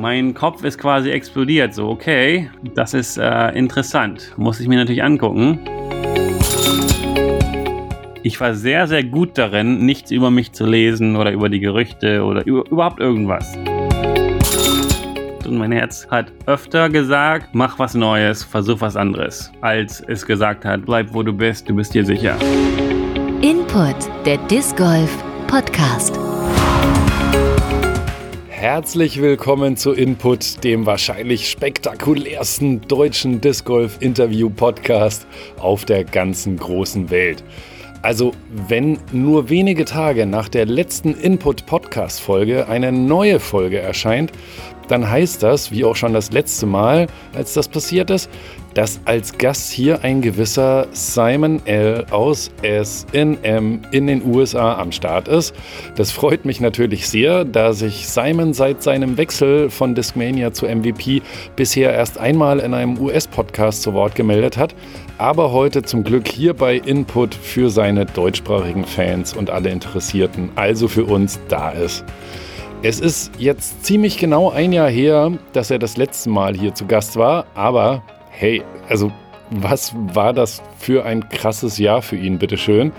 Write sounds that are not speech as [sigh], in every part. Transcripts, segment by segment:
Mein Kopf ist quasi explodiert. So, okay, das ist äh, interessant. Muss ich mir natürlich angucken. Ich war sehr, sehr gut darin, nichts über mich zu lesen oder über die Gerüchte oder über, überhaupt irgendwas. Und mein Herz hat öfter gesagt, mach was Neues, versuch was anderes, als es gesagt hat, bleib wo du bist, du bist dir sicher. Input, der Disc Golf Podcast. Herzlich willkommen zu Input, dem wahrscheinlich spektakulärsten deutschen Disc Golf Interview Podcast auf der ganzen großen Welt. Also, wenn nur wenige Tage nach der letzten Input Podcast Folge eine neue Folge erscheint, dann heißt das, wie auch schon das letzte Mal, als das passiert ist, dass als Gast hier ein gewisser Simon L. aus SNM in den USA am Start ist. Das freut mich natürlich sehr, da sich Simon seit seinem Wechsel von Discmania zu MVP bisher erst einmal in einem US-Podcast zu Wort gemeldet hat, aber heute zum Glück hier bei Input für seine deutschsprachigen Fans und alle Interessierten, also für uns da ist. Es ist jetzt ziemlich genau ein Jahr her, dass er das letzte Mal hier zu Gast war, aber hey, also was war das für ein krasses Jahr für ihn, bitteschön?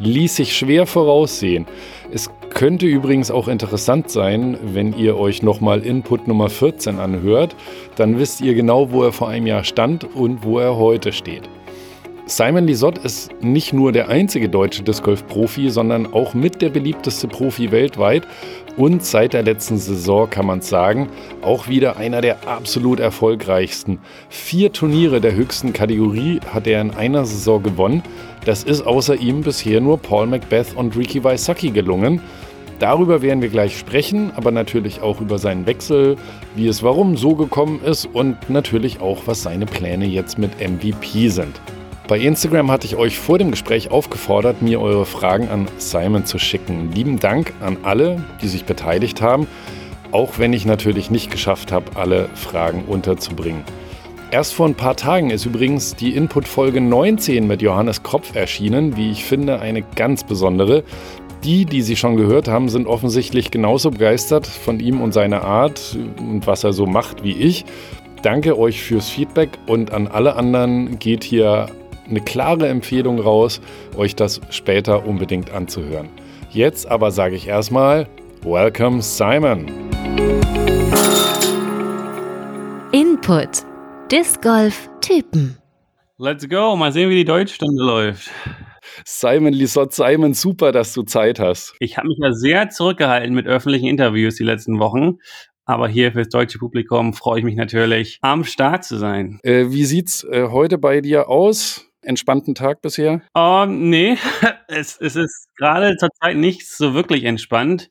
Ließ sich schwer voraussehen. Es könnte übrigens auch interessant sein, wenn ihr euch nochmal Input Nummer 14 anhört, dann wisst ihr genau, wo er vor einem Jahr stand und wo er heute steht. Simon Lisott ist nicht nur der einzige deutsche Disc Golf Profi, sondern auch mit der beliebteste Profi weltweit und seit der letzten Saison kann man sagen, auch wieder einer der absolut erfolgreichsten. Vier Turniere der höchsten Kategorie hat er in einer Saison gewonnen. Das ist außer ihm bisher nur Paul Macbeth und Ricky Wysocki gelungen. Darüber werden wir gleich sprechen, aber natürlich auch über seinen Wechsel, wie es warum so gekommen ist und natürlich auch, was seine Pläne jetzt mit MVP sind. Bei Instagram hatte ich euch vor dem Gespräch aufgefordert, mir eure Fragen an Simon zu schicken. Lieben Dank an alle, die sich beteiligt haben, auch wenn ich natürlich nicht geschafft habe, alle Fragen unterzubringen. Erst vor ein paar Tagen ist übrigens die Input-Folge 19 mit Johannes Kropf erschienen, wie ich finde, eine ganz besondere. Die, die sie schon gehört haben, sind offensichtlich genauso begeistert von ihm und seiner Art und was er so macht wie ich. Danke euch fürs Feedback und an alle anderen geht hier eine klare Empfehlung raus, euch das später unbedingt anzuhören. Jetzt aber sage ich erstmal, Welcome Simon. Input. Disc Golf Typen. Let's go, mal sehen, wie die Deutschstunde läuft. Simon Lisott, Simon, super, dass du Zeit hast. Ich habe mich ja sehr zurückgehalten mit öffentlichen Interviews die letzten Wochen. Aber hier fürs deutsche Publikum freue ich mich natürlich, am Start zu sein. Äh, wie sieht's äh, heute bei dir aus? Entspannten Tag bisher? Um, nee, [laughs] es, es ist gerade zurzeit nicht so wirklich entspannt.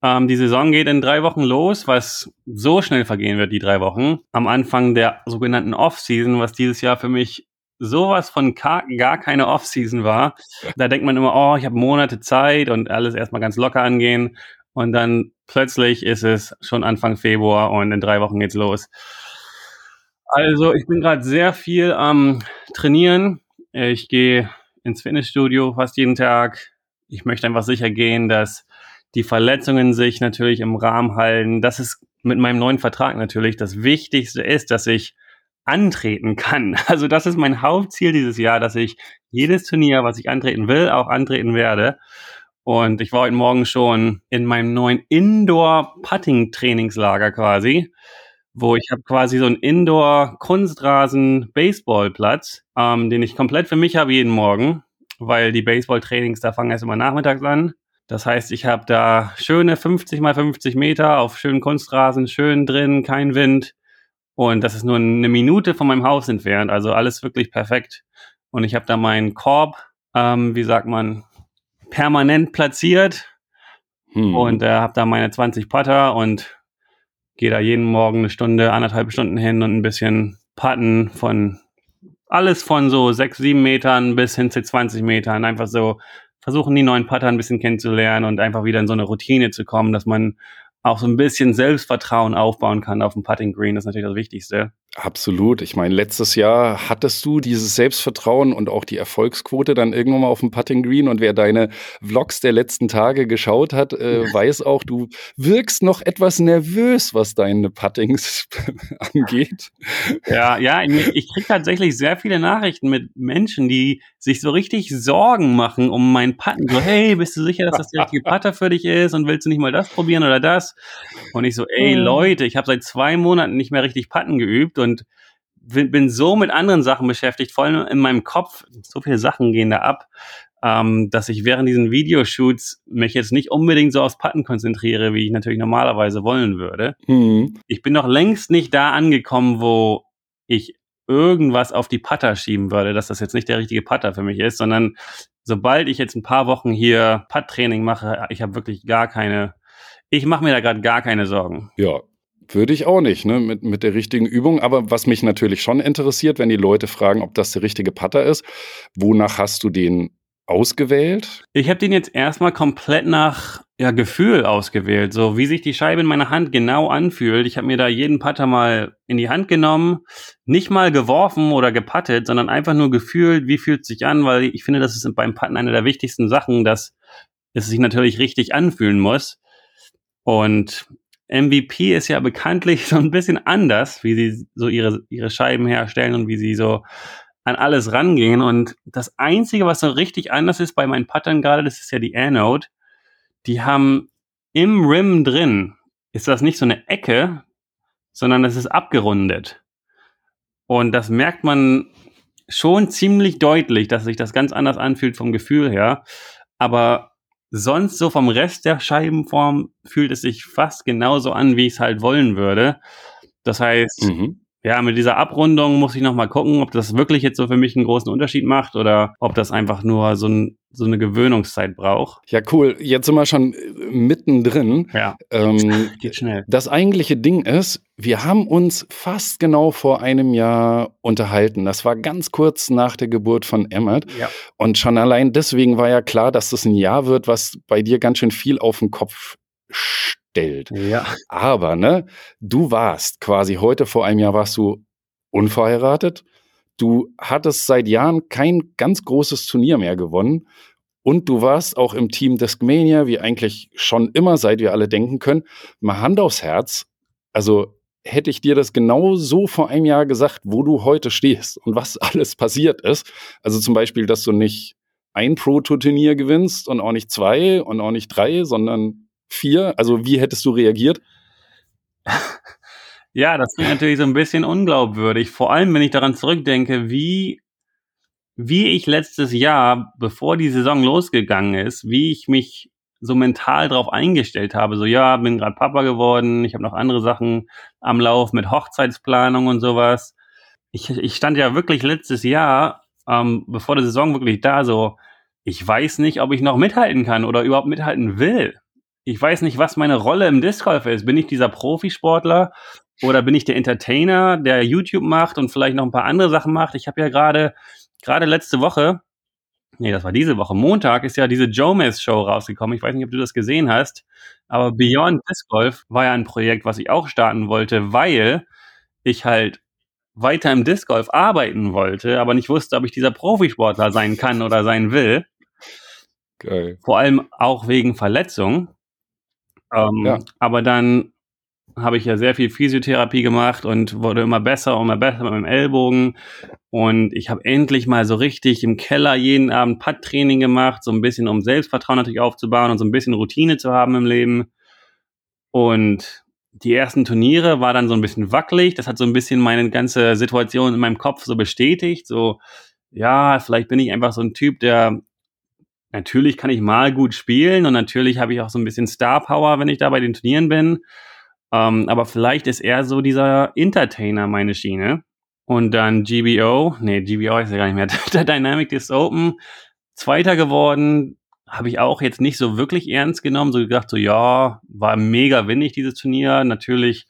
Um, die Saison geht in drei Wochen los, was so schnell vergehen wird, die drei Wochen. Am Anfang der sogenannten Off-Season, was dieses Jahr für mich sowas von gar keine Off-Season war. Da denkt man immer, oh, ich habe Monate Zeit und alles erstmal ganz locker angehen. Und dann plötzlich ist es schon Anfang Februar und in drei Wochen geht's los. Also ich bin gerade sehr viel am Trainieren, äh, ich gehe ins Fitnessstudio fast jeden Tag. Ich möchte einfach sicher gehen, dass die Verletzungen sich natürlich im Rahmen halten. Das ist mit meinem neuen Vertrag natürlich das Wichtigste ist, dass ich antreten kann. [laughs] Also das ist mein Hauptziel dieses Jahr, dass ich jedes Turnier, was ich antreten will, auch antreten werde. Und ich war heute Morgen schon in meinem neuen Indoor-Putting-Trainingslager quasi wo ich habe quasi so einen Indoor-Kunstrasen-Baseballplatz, ähm, den ich komplett für mich habe jeden Morgen, weil die Baseball-Trainings da fangen erst immer nachmittags an. Das heißt, ich habe da schöne 50 mal 50 Meter auf schönen Kunstrasen, schön drin, kein Wind. Und das ist nur eine Minute von meinem Haus entfernt, also alles wirklich perfekt. Und ich habe da meinen Korb, ähm, wie sagt man, permanent platziert hm. und äh, habe da meine 20 Putter und gehe da jeden Morgen eine Stunde, anderthalb Stunden hin und ein bisschen putten von alles von so sechs, sieben Metern bis hin zu 20 Metern. Einfach so versuchen, die neuen Putter ein bisschen kennenzulernen und einfach wieder in so eine Routine zu kommen, dass man auch so ein bisschen Selbstvertrauen aufbauen kann auf dem Putting Green. Das ist natürlich das Wichtigste. Absolut. Ich meine, letztes Jahr hattest du dieses Selbstvertrauen und auch die Erfolgsquote dann irgendwann mal auf dem Putting Green. Und wer deine Vlogs der letzten Tage geschaut hat, äh, weiß auch, du wirkst noch etwas nervös, was deine Puttings [laughs] angeht. Ja, ja, ich, ich kriege tatsächlich sehr viele Nachrichten mit Menschen, die sich so richtig Sorgen machen um meinen Putten. So, hey, bist du sicher, dass das der richtige Putter für dich ist und willst du nicht mal das probieren oder das? Und ich so, ey Leute, ich habe seit zwei Monaten nicht mehr richtig Putten geübt und bin so mit anderen Sachen beschäftigt, vor allem in meinem Kopf, so viele Sachen gehen da ab, ähm, dass ich während diesen Videoshoots mich jetzt nicht unbedingt so aufs Putten konzentriere, wie ich natürlich normalerweise wollen würde. Mhm. Ich bin noch längst nicht da angekommen, wo ich irgendwas auf die Putter schieben würde, dass das jetzt nicht der richtige Putter für mich ist, sondern sobald ich jetzt ein paar Wochen hier Putt-Training mache, ich habe wirklich gar keine, ich mache mir da gerade gar keine Sorgen. Ja, würde ich auch nicht, ne, mit, mit der richtigen Übung. Aber was mich natürlich schon interessiert, wenn die Leute fragen, ob das der richtige Putter ist, wonach hast du den ausgewählt? Ich habe den jetzt erstmal komplett nach ja, Gefühl ausgewählt, so wie sich die Scheibe in meiner Hand genau anfühlt. Ich habe mir da jeden Putter mal in die Hand genommen, nicht mal geworfen oder gepattet, sondern einfach nur gefühlt, wie fühlt es sich an, weil ich finde, das ist beim Patten eine der wichtigsten Sachen, dass es sich natürlich richtig anfühlen muss. Und MVP ist ja bekanntlich [laughs] so ein bisschen anders, wie sie so ihre, ihre Scheiben herstellen und wie sie so an alles rangehen. Und das Einzige, was so richtig anders ist bei meinen Puttern gerade, das ist ja die Anode. Die haben im Rim drin, ist das nicht so eine Ecke, sondern das ist abgerundet. Und das merkt man schon ziemlich deutlich, dass sich das ganz anders anfühlt vom Gefühl her. Aber sonst so vom Rest der Scheibenform fühlt es sich fast genauso an, wie ich es halt wollen würde. Das heißt, mhm. Ja, mit dieser Abrundung muss ich nochmal gucken, ob das wirklich jetzt so für mich einen großen Unterschied macht oder ob das einfach nur so ein so eine Gewöhnungszeit braucht. Ja, cool. Jetzt sind wir schon äh, mittendrin. Ja. Ähm, [laughs] Geht schnell. Das eigentliche Ding ist, wir haben uns fast genau vor einem Jahr unterhalten. Das war ganz kurz nach der Geburt von Emmett. Ja. Und schon allein deswegen war ja klar, dass das ein Jahr wird, was bei dir ganz schön viel auf den Kopf stellt. Ja. Aber, ne, du warst quasi heute vor einem Jahr warst du unverheiratet Du hattest seit Jahren kein ganz großes Turnier mehr gewonnen. Und du warst auch im Team Discmania, wie eigentlich schon immer, seit wir alle denken können. Mal Hand aufs Herz. Also hätte ich dir das genau so vor einem Jahr gesagt, wo du heute stehst und was [laughs] alles passiert ist. Also zum Beispiel, dass du nicht ein Pro-Tour-Turnier gewinnst und auch nicht zwei und auch nicht drei, sondern vier. Also wie hättest du reagiert? [laughs] Ja, das klingt natürlich so ein bisschen unglaubwürdig. Vor allem, wenn ich daran zurückdenke, wie, wie ich letztes Jahr, bevor die Saison losgegangen ist, wie ich mich so mental drauf eingestellt habe. So, ja, bin gerade Papa geworden, ich habe noch andere Sachen am Lauf mit Hochzeitsplanung und sowas. Ich, ich stand ja wirklich letztes Jahr, ähm, bevor die Saison wirklich da, so, ich weiß nicht, ob ich noch mithalten kann oder überhaupt mithalten will. Ich weiß nicht, was meine Rolle im Disc Golf ist. Bin ich dieser Profisportler oder bin ich der Entertainer, der YouTube macht und vielleicht noch ein paar andere Sachen macht? Ich habe ja gerade, gerade letzte Woche, nee, das war diese Woche, Montag ist ja diese Jomez Show rausgekommen. Ich weiß nicht, ob du das gesehen hast, aber Beyond Disc Golf war ja ein Projekt, was ich auch starten wollte, weil ich halt weiter im Disc Golf arbeiten wollte, aber nicht wusste, ob ich dieser Profisportler sein kann oder sein will. Geil. Vor allem auch wegen Verletzung. Ähm, ja. Aber dann habe ich ja sehr viel Physiotherapie gemacht und wurde immer besser und immer besser mit meinem Ellbogen. Und ich habe endlich mal so richtig im Keller jeden Abend Putt-Training gemacht, so ein bisschen um Selbstvertrauen natürlich aufzubauen und so ein bisschen Routine zu haben im Leben. Und die ersten Turniere war dann so ein bisschen wackelig. Das hat so ein bisschen meine ganze Situation in meinem Kopf so bestätigt. So, ja, vielleicht bin ich einfach so ein Typ, der natürlich kann ich mal gut spielen und natürlich habe ich auch so ein bisschen Star Power, wenn ich da bei den Turnieren bin. Ähm, aber vielleicht ist er so dieser Entertainer meine Schiene. Und dann GBO, nee, GBO ist ja gar nicht mehr, [laughs] der Dynamic Disc Open, Zweiter geworden, habe ich auch jetzt nicht so wirklich ernst genommen, so gedacht, so ja, war mega windig dieses Turnier. Natürlich,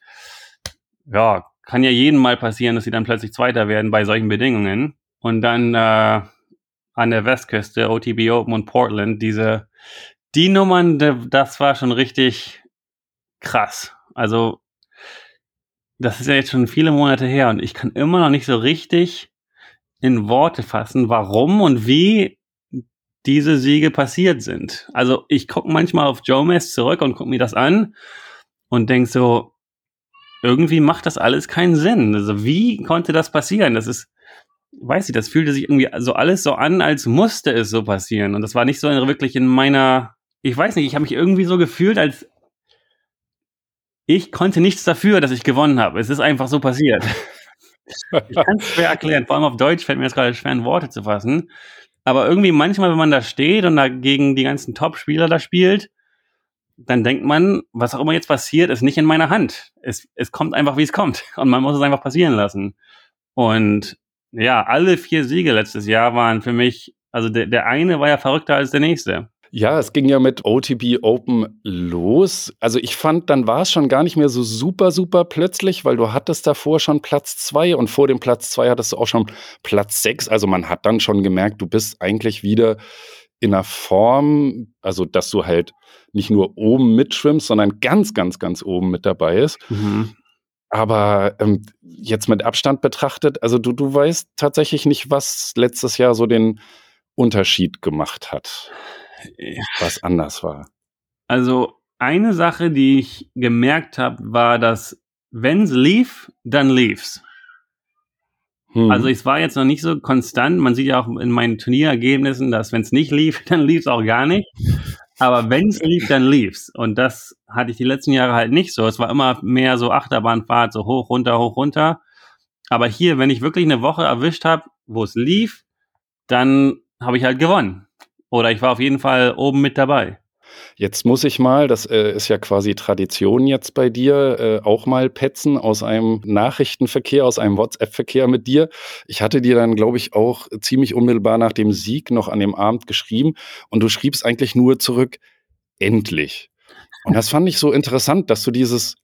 ja, kann ja jedem mal passieren, dass sie dann plötzlich Zweiter werden bei solchen Bedingungen. Und dann äh, an der Westküste, OTB Open und Portland, diese, die Nummern, das war schon richtig krass. Also das ist ja jetzt schon viele Monate her und ich kann immer noch nicht so richtig in Worte fassen, warum und wie diese Siege passiert sind. Also ich gucke manchmal auf Jomez zurück und gucke mir das an und denk so, irgendwie macht das alles keinen Sinn. Also wie konnte das passieren? Das ist, weiß ich, das fühlte sich irgendwie so alles so an, als musste es so passieren. Und das war nicht so wirklich in meiner, ich weiß nicht, ich habe mich irgendwie so gefühlt, als ich konnte nichts dafür, dass ich gewonnen habe. Es ist einfach so passiert. [laughs] ich kann es schwer erklären. Vor allem auf Deutsch fällt mir das gerade schwer in Worte zu fassen. Aber irgendwie manchmal, wenn man da steht und da gegen die ganzen Top-Spieler da spielt, dann denkt man, was auch immer jetzt passiert, ist nicht in meiner Hand. Es, es kommt einfach, wie es kommt. Und man muss es einfach passieren lassen. Und ja, alle vier Siege letztes Jahr waren für mich, also der, der eine war ja verrückter als der nächste. Ja, es ging ja mit OTB Open los. Also ich fand, dann war es schon gar nicht mehr so super, super plötzlich, weil du hattest davor schon Platz zwei und vor dem Platz zwei hattest du auch schon Platz sechs. Also man hat dann schon gemerkt, du bist eigentlich wieder in einer Form, also dass du halt nicht nur oben mitschwimmst, sondern ganz, ganz, ganz oben mit dabei ist. Mhm. Aber ähm, jetzt mit Abstand betrachtet, also du, du weißt tatsächlich nicht, was letztes Jahr so den Unterschied gemacht hat was anders war? Also eine Sache, die ich gemerkt habe, war, dass wenn es lief, dann lief's. Hm. Also es war jetzt noch nicht so konstant. Man sieht ja auch in meinen Turnierergebnissen, dass wenn es nicht lief, [laughs] dann lief es auch gar nicht. Aber wenn es lief, dann lief's. Und das hatte ich die letzten Jahre halt nicht so. Es war immer mehr so Achterbahnfahrt, so hoch, runter, hoch, runter. Aber hier, wenn ich wirklich eine Woche erwischt habe, wo es lief, dann habe ich halt gewonnen. Oder ich war auf jeden Fall oben mit dabei. Jetzt muss ich mal, das äh, ist ja quasi Tradition jetzt bei dir, äh, auch mal petzen aus einem Nachrichtenverkehr, aus einem WhatsApp-Verkehr mit dir. Ich hatte dir dann, glaube ich, auch ziemlich unmittelbar nach dem Sieg noch an dem Abend geschrieben und du schriebst eigentlich nur zurück, endlich. Und das fand ich so interessant, dass du dieses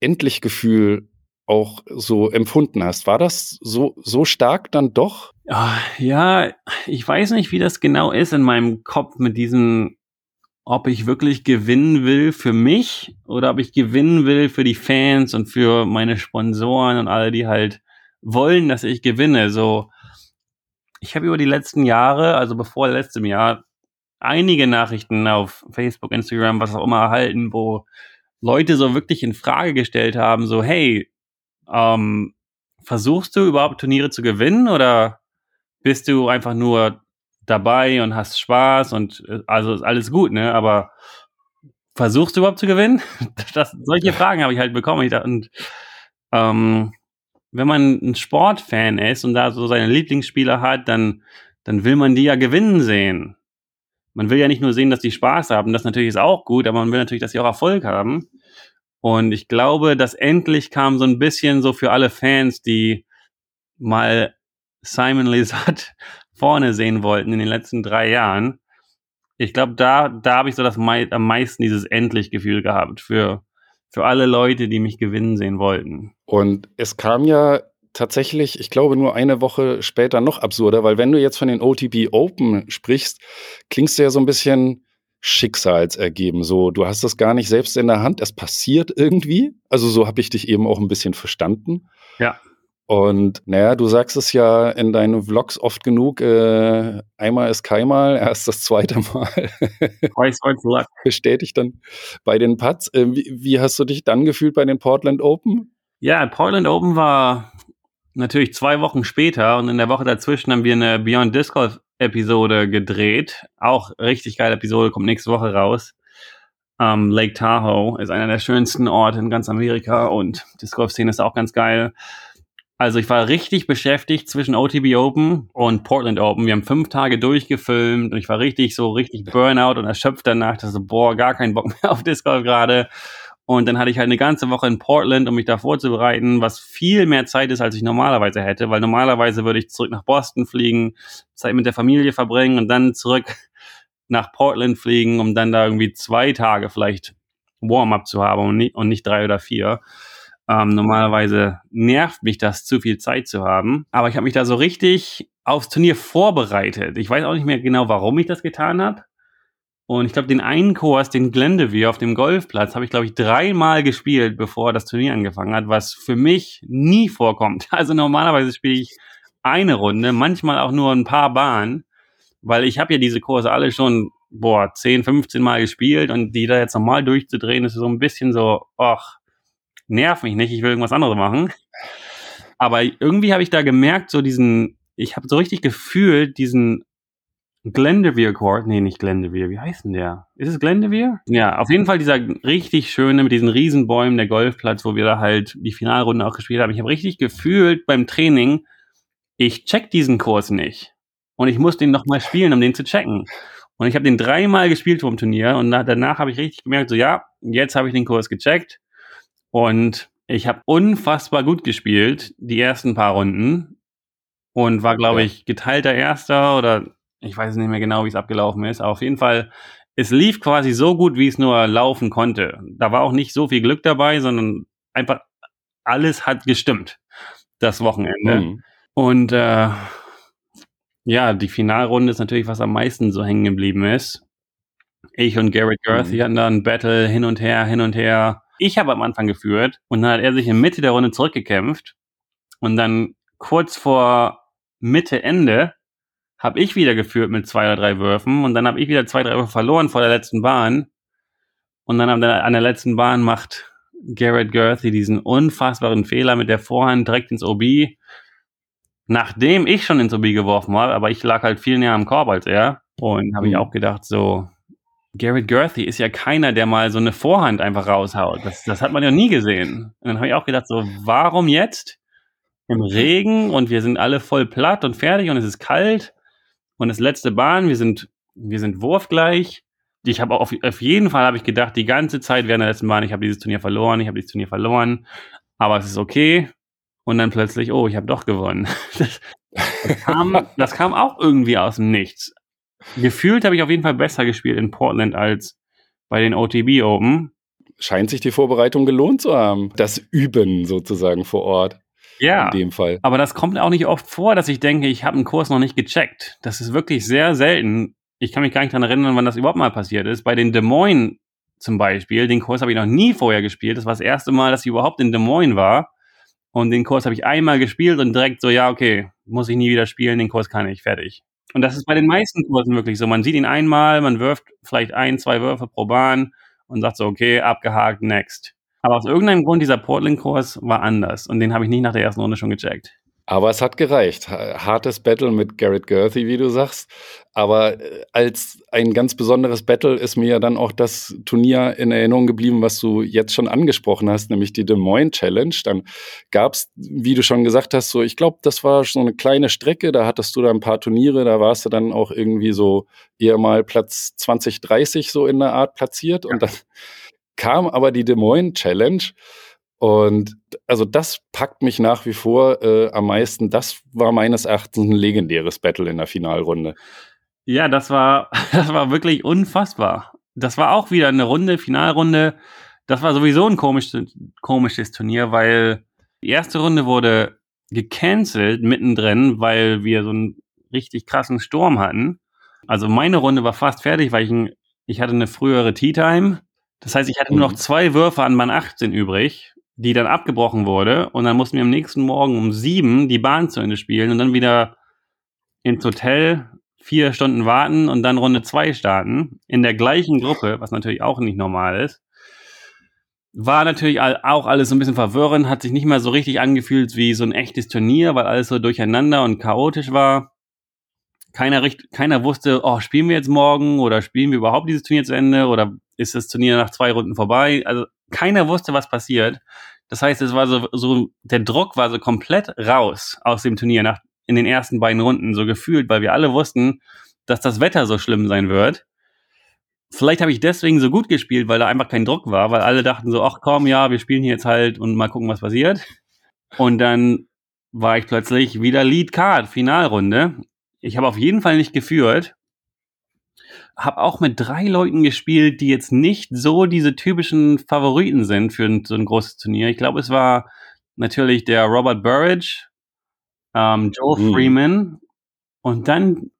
Endlich-Gefühl auch so empfunden hast. War das so, so stark dann doch? Ah, ja, ich weiß nicht, wie das genau ist in meinem Kopf mit diesem, ob ich wirklich gewinnen will für mich oder ob ich gewinnen will für die Fans und für meine Sponsoren und alle, die halt wollen, dass ich gewinne. So, ich habe über die letzten Jahre, also bevor letztem Jahr, einige Nachrichten auf Facebook, Instagram, was auch immer erhalten, wo Leute so wirklich in Frage gestellt haben, so, hey, ähm, versuchst du überhaupt Turniere zu gewinnen oder bist du einfach nur dabei und hast Spaß und äh, also ist alles gut, ne? Aber versuchst du überhaupt zu gewinnen? [laughs] Das, solche Fragen habe ich halt bekommen. Ich, und ähm, wenn man ein Sportfan ist und da so seine Lieblingsspieler hat, dann, dann will man die ja gewinnen sehen. Man will ja nicht nur sehen, dass die Spaß haben, das natürlich ist auch gut, aber man will natürlich, dass sie auch Erfolg haben. Und ich glaube, dass endlich kam so ein bisschen so für alle Fans, die mal Simon Lisat vorne sehen wollten in den letzten drei Jahren. Ich glaube, da, da habe ich so das mei am meisten dieses Endlich-Gefühl gehabt für, für alle Leute, die mich gewinnen sehen wollten. Und es kam ja tatsächlich, ich glaube, nur eine Woche später noch absurder, weil wenn du jetzt von den OTP Open sprichst, klingst du ja so ein bisschen schicksalsergeben. So, du hast das gar nicht selbst in der Hand, es passiert irgendwie. Also so habe ich dich eben auch ein bisschen verstanden. Ja. Und naja, du sagst es ja in deinen Vlogs oft genug, äh, einmal ist keinmal, [laughs] erst das zweite Mal. [laughs] Twice luck. Bestätigt dann bei den Putts. Äh, wie, wie hast du dich dann gefühlt bei den Portland Open? Ja, Portland Open war natürlich zwei Wochen später und in der Woche dazwischen haben wir eine Beyond Disc Golf Episode gedreht. Auch richtig geile Episode, kommt nächste Woche raus. Um, ähm, Lake Tahoe ist einer der schönsten Orte in ganz Amerika und Disc Golf Szene ist auch ganz geil. Also ich war richtig beschäftigt zwischen OTB Open und Portland Open. Wir haben fünf Tage durchgefilmt und ich war richtig so richtig Burnout und erschöpft danach. Das so, boah, gar keinen Bock [laughs] mehr auf Disc Golf gerade. Und dann hatte ich halt eine ganze Woche in Portland, um mich da vorzubereiten, was viel mehr Zeit ist, als ich normalerweise hätte, weil normalerweise würde ich zurück nach Boston fliegen, Zeit mit der Familie verbringen und dann zurück [laughs] nach Portland fliegen, um dann da irgendwie zwei Tage vielleicht Warm-up zu haben und nicht drei oder vier. Ähm, normalerweise nervt mich das, zu viel Zeit zu haben. Aber ich habe mich da so richtig aufs Turnier vorbereitet. Ich weiß auch nicht mehr genau, warum ich das getan habe. Und ich glaube, den einen Kurs, den Glendevere auf dem Golfplatz, habe ich, glaube ich, dreimal gespielt, bevor das Turnier angefangen hat, was für mich nie vorkommt. [laughs] Also normalerweise spiele ich eine Runde, manchmal auch nur ein paar Bahnen, weil ich habe ja diese Kurse alle schon, boah, 10, 15 Mal gespielt und die da jetzt nochmal durchzudrehen, ist so ein bisschen so, ach, nerv mich nicht, ich will irgendwas anderes machen. Aber irgendwie habe ich da gemerkt, so diesen, ich habe so richtig gefühlt, diesen Glendevere Court, nee, nicht Glendevere, wie heißt denn der? Ist es Glendevere? Ja, auf jeden Fall dieser richtig schöne mit diesen Riesenbäumen, der Golfplatz, wo wir da halt die Finalrunde auch gespielt haben. Ich habe richtig gefühlt beim Training, ich check diesen Kurs nicht. Und ich muss den nochmal spielen, um den zu checken. Und ich habe den dreimal gespielt vom Turnier und danach habe ich richtig gemerkt, so ja, jetzt habe ich den Kurs gecheckt. Und ich habe unfassbar gut gespielt, die ersten paar Runden. Und war, glaube ich, geteilter Erster oder ich weiß nicht mehr genau, wie es abgelaufen ist, aber auf jeden Fall, es lief quasi so gut, wie es nur laufen konnte. Da war auch nicht so viel Glück dabei, sondern einfach alles hat gestimmt das Wochenende. Mhm. Und äh, ja, die Finalrunde ist natürlich, was am meisten so hängen geblieben ist. Ich und Garrett Girthy mhm. hatten da ein Battle hin und her, hin und her. Ich habe am Anfang geführt und dann hat er sich in Mitte der Runde zurückgekämpft und dann kurz vor Mitte Ende habe ich wieder geführt mit zwei oder drei Würfen und dann habe ich wieder zwei, drei Würfe verloren vor der letzten Bahn. Und dann an der, an der letzten Bahn macht Garrett Girthy diesen unfassbaren Fehler mit der Vorhand direkt ins OB. Nachdem ich schon ins OB geworfen habe, aber ich lag halt viel näher am Korb als er. Und habe mhm. ich auch gedacht, so, Garrett Girthy ist ja keiner, der mal so eine Vorhand einfach raushaut. Das, das hat man ja nie gesehen. Und dann habe ich auch gedacht, so, warum jetzt? Im Regen und wir sind alle voll platt und fertig und es ist kalt und das letzte Bahn, wir sind, wir sind wurfgleich. Ich habe auf, auf jeden Fall habe ich gedacht, die ganze Zeit während der letzten Bahn, ich habe dieses Turnier verloren, ich habe dieses Turnier verloren, aber es ist okay. Und dann plötzlich, oh, ich habe doch gewonnen. [laughs] Das, das, kam, das kam auch irgendwie aus dem Nichts. Gefühlt habe ich auf jeden Fall besser gespielt in Portland als bei den OTB Open. Scheint sich die Vorbereitung gelohnt zu haben. Das Üben sozusagen vor Ort. Ja. In dem Fall. Aber das kommt auch nicht oft vor, dass ich denke, ich habe einen Kurs noch nicht gecheckt. Das ist wirklich sehr selten. Ich kann mich gar nicht daran erinnern, wann das überhaupt mal passiert ist. Bei den Des Moines zum Beispiel, den Kurs habe ich noch nie vorher gespielt. Das war das erste Mal, dass ich überhaupt in Des Moines war. Und den Kurs habe ich einmal gespielt und direkt so, ja, okay, muss ich nie wieder spielen, den Kurs kann ich, fertig. Und das ist bei den meisten Kursen wirklich so. Man sieht ihn einmal, man wirft vielleicht ein, zwei Würfe pro Bahn und sagt so, okay, abgehakt, next. Aber aus irgendeinem Grund, dieser Portland-Kurs war anders und den habe ich nicht nach der ersten Runde schon gecheckt. Aber es hat gereicht. Hartes Battle mit Garrett Girthy, wie du sagst. Aber äh, als ein ganz besonderes Battle ist mir ja dann auch das Turnier in Erinnerung geblieben, was du jetzt schon angesprochen hast, nämlich die Des Moines Challenge. Dann gab es, wie du schon gesagt hast, so, ich glaube, das war so eine kleine Strecke. Da hattest du da ein paar Turniere. Da warst du dann auch irgendwie so eher mal Platz 20, 30 so in der Art platziert. Und dann kam aber die Des Moines Challenge. Und also das packt mich nach wie vor äh, am meisten. Das war meines Erachtens ein legendäres Battle in der Finalrunde. Ja, das war, [laughs] das war wirklich unfassbar. Das war auch wieder eine Runde, Finalrunde. Das war sowieso ein komisches, komisches Turnier, weil die erste Runde wurde gecancelt mittendrin, weil wir so einen richtig krassen Sturm hatten. Also meine Runde war fast fertig, weil ich, ein, ich hatte eine frühere Tea Time das heißt, ich hatte nur noch mhm. zwei Würfe an Bahn 18 übrig, die dann abgebrochen wurde. Und dann mussten wir am nächsten Morgen um sieben die Bahn zu Ende spielen und dann wieder ins Hotel vier Stunden warten und dann Runde zwei starten. In der gleichen Gruppe, was natürlich auch nicht normal ist. War natürlich auch alles so ein bisschen verwirrend, hat sich nicht mehr so richtig angefühlt wie so ein echtes Turnier, weil alles so durcheinander und chaotisch war. Keiner, keiner wusste, oh, spielen wir jetzt morgen oder spielen wir überhaupt dieses Turnier zu Ende oder ist das Turnier nach zwei Runden vorbei. Also keiner wusste, was passiert. Das heißt, es war so, so, der Druck war so komplett raus aus dem Turnier nach, in den ersten beiden Runden, so gefühlt, weil wir alle wussten, dass das Wetter so schlimm sein wird. Vielleicht habe ich deswegen so gut gespielt, weil da einfach kein Druck war, weil alle dachten so, ach komm, ja, wir spielen hier jetzt halt und mal gucken, was passiert. Und dann war ich plötzlich wieder Lead Card, Finalrunde. Ich habe auf jeden Fall nicht geführt, habe auch mit drei Leuten gespielt, die jetzt nicht so diese typischen Favoriten sind für so ein großes Turnier. Ich glaube, es war natürlich der Robert Burridge, ähm, Joe mhm. Freeman und dann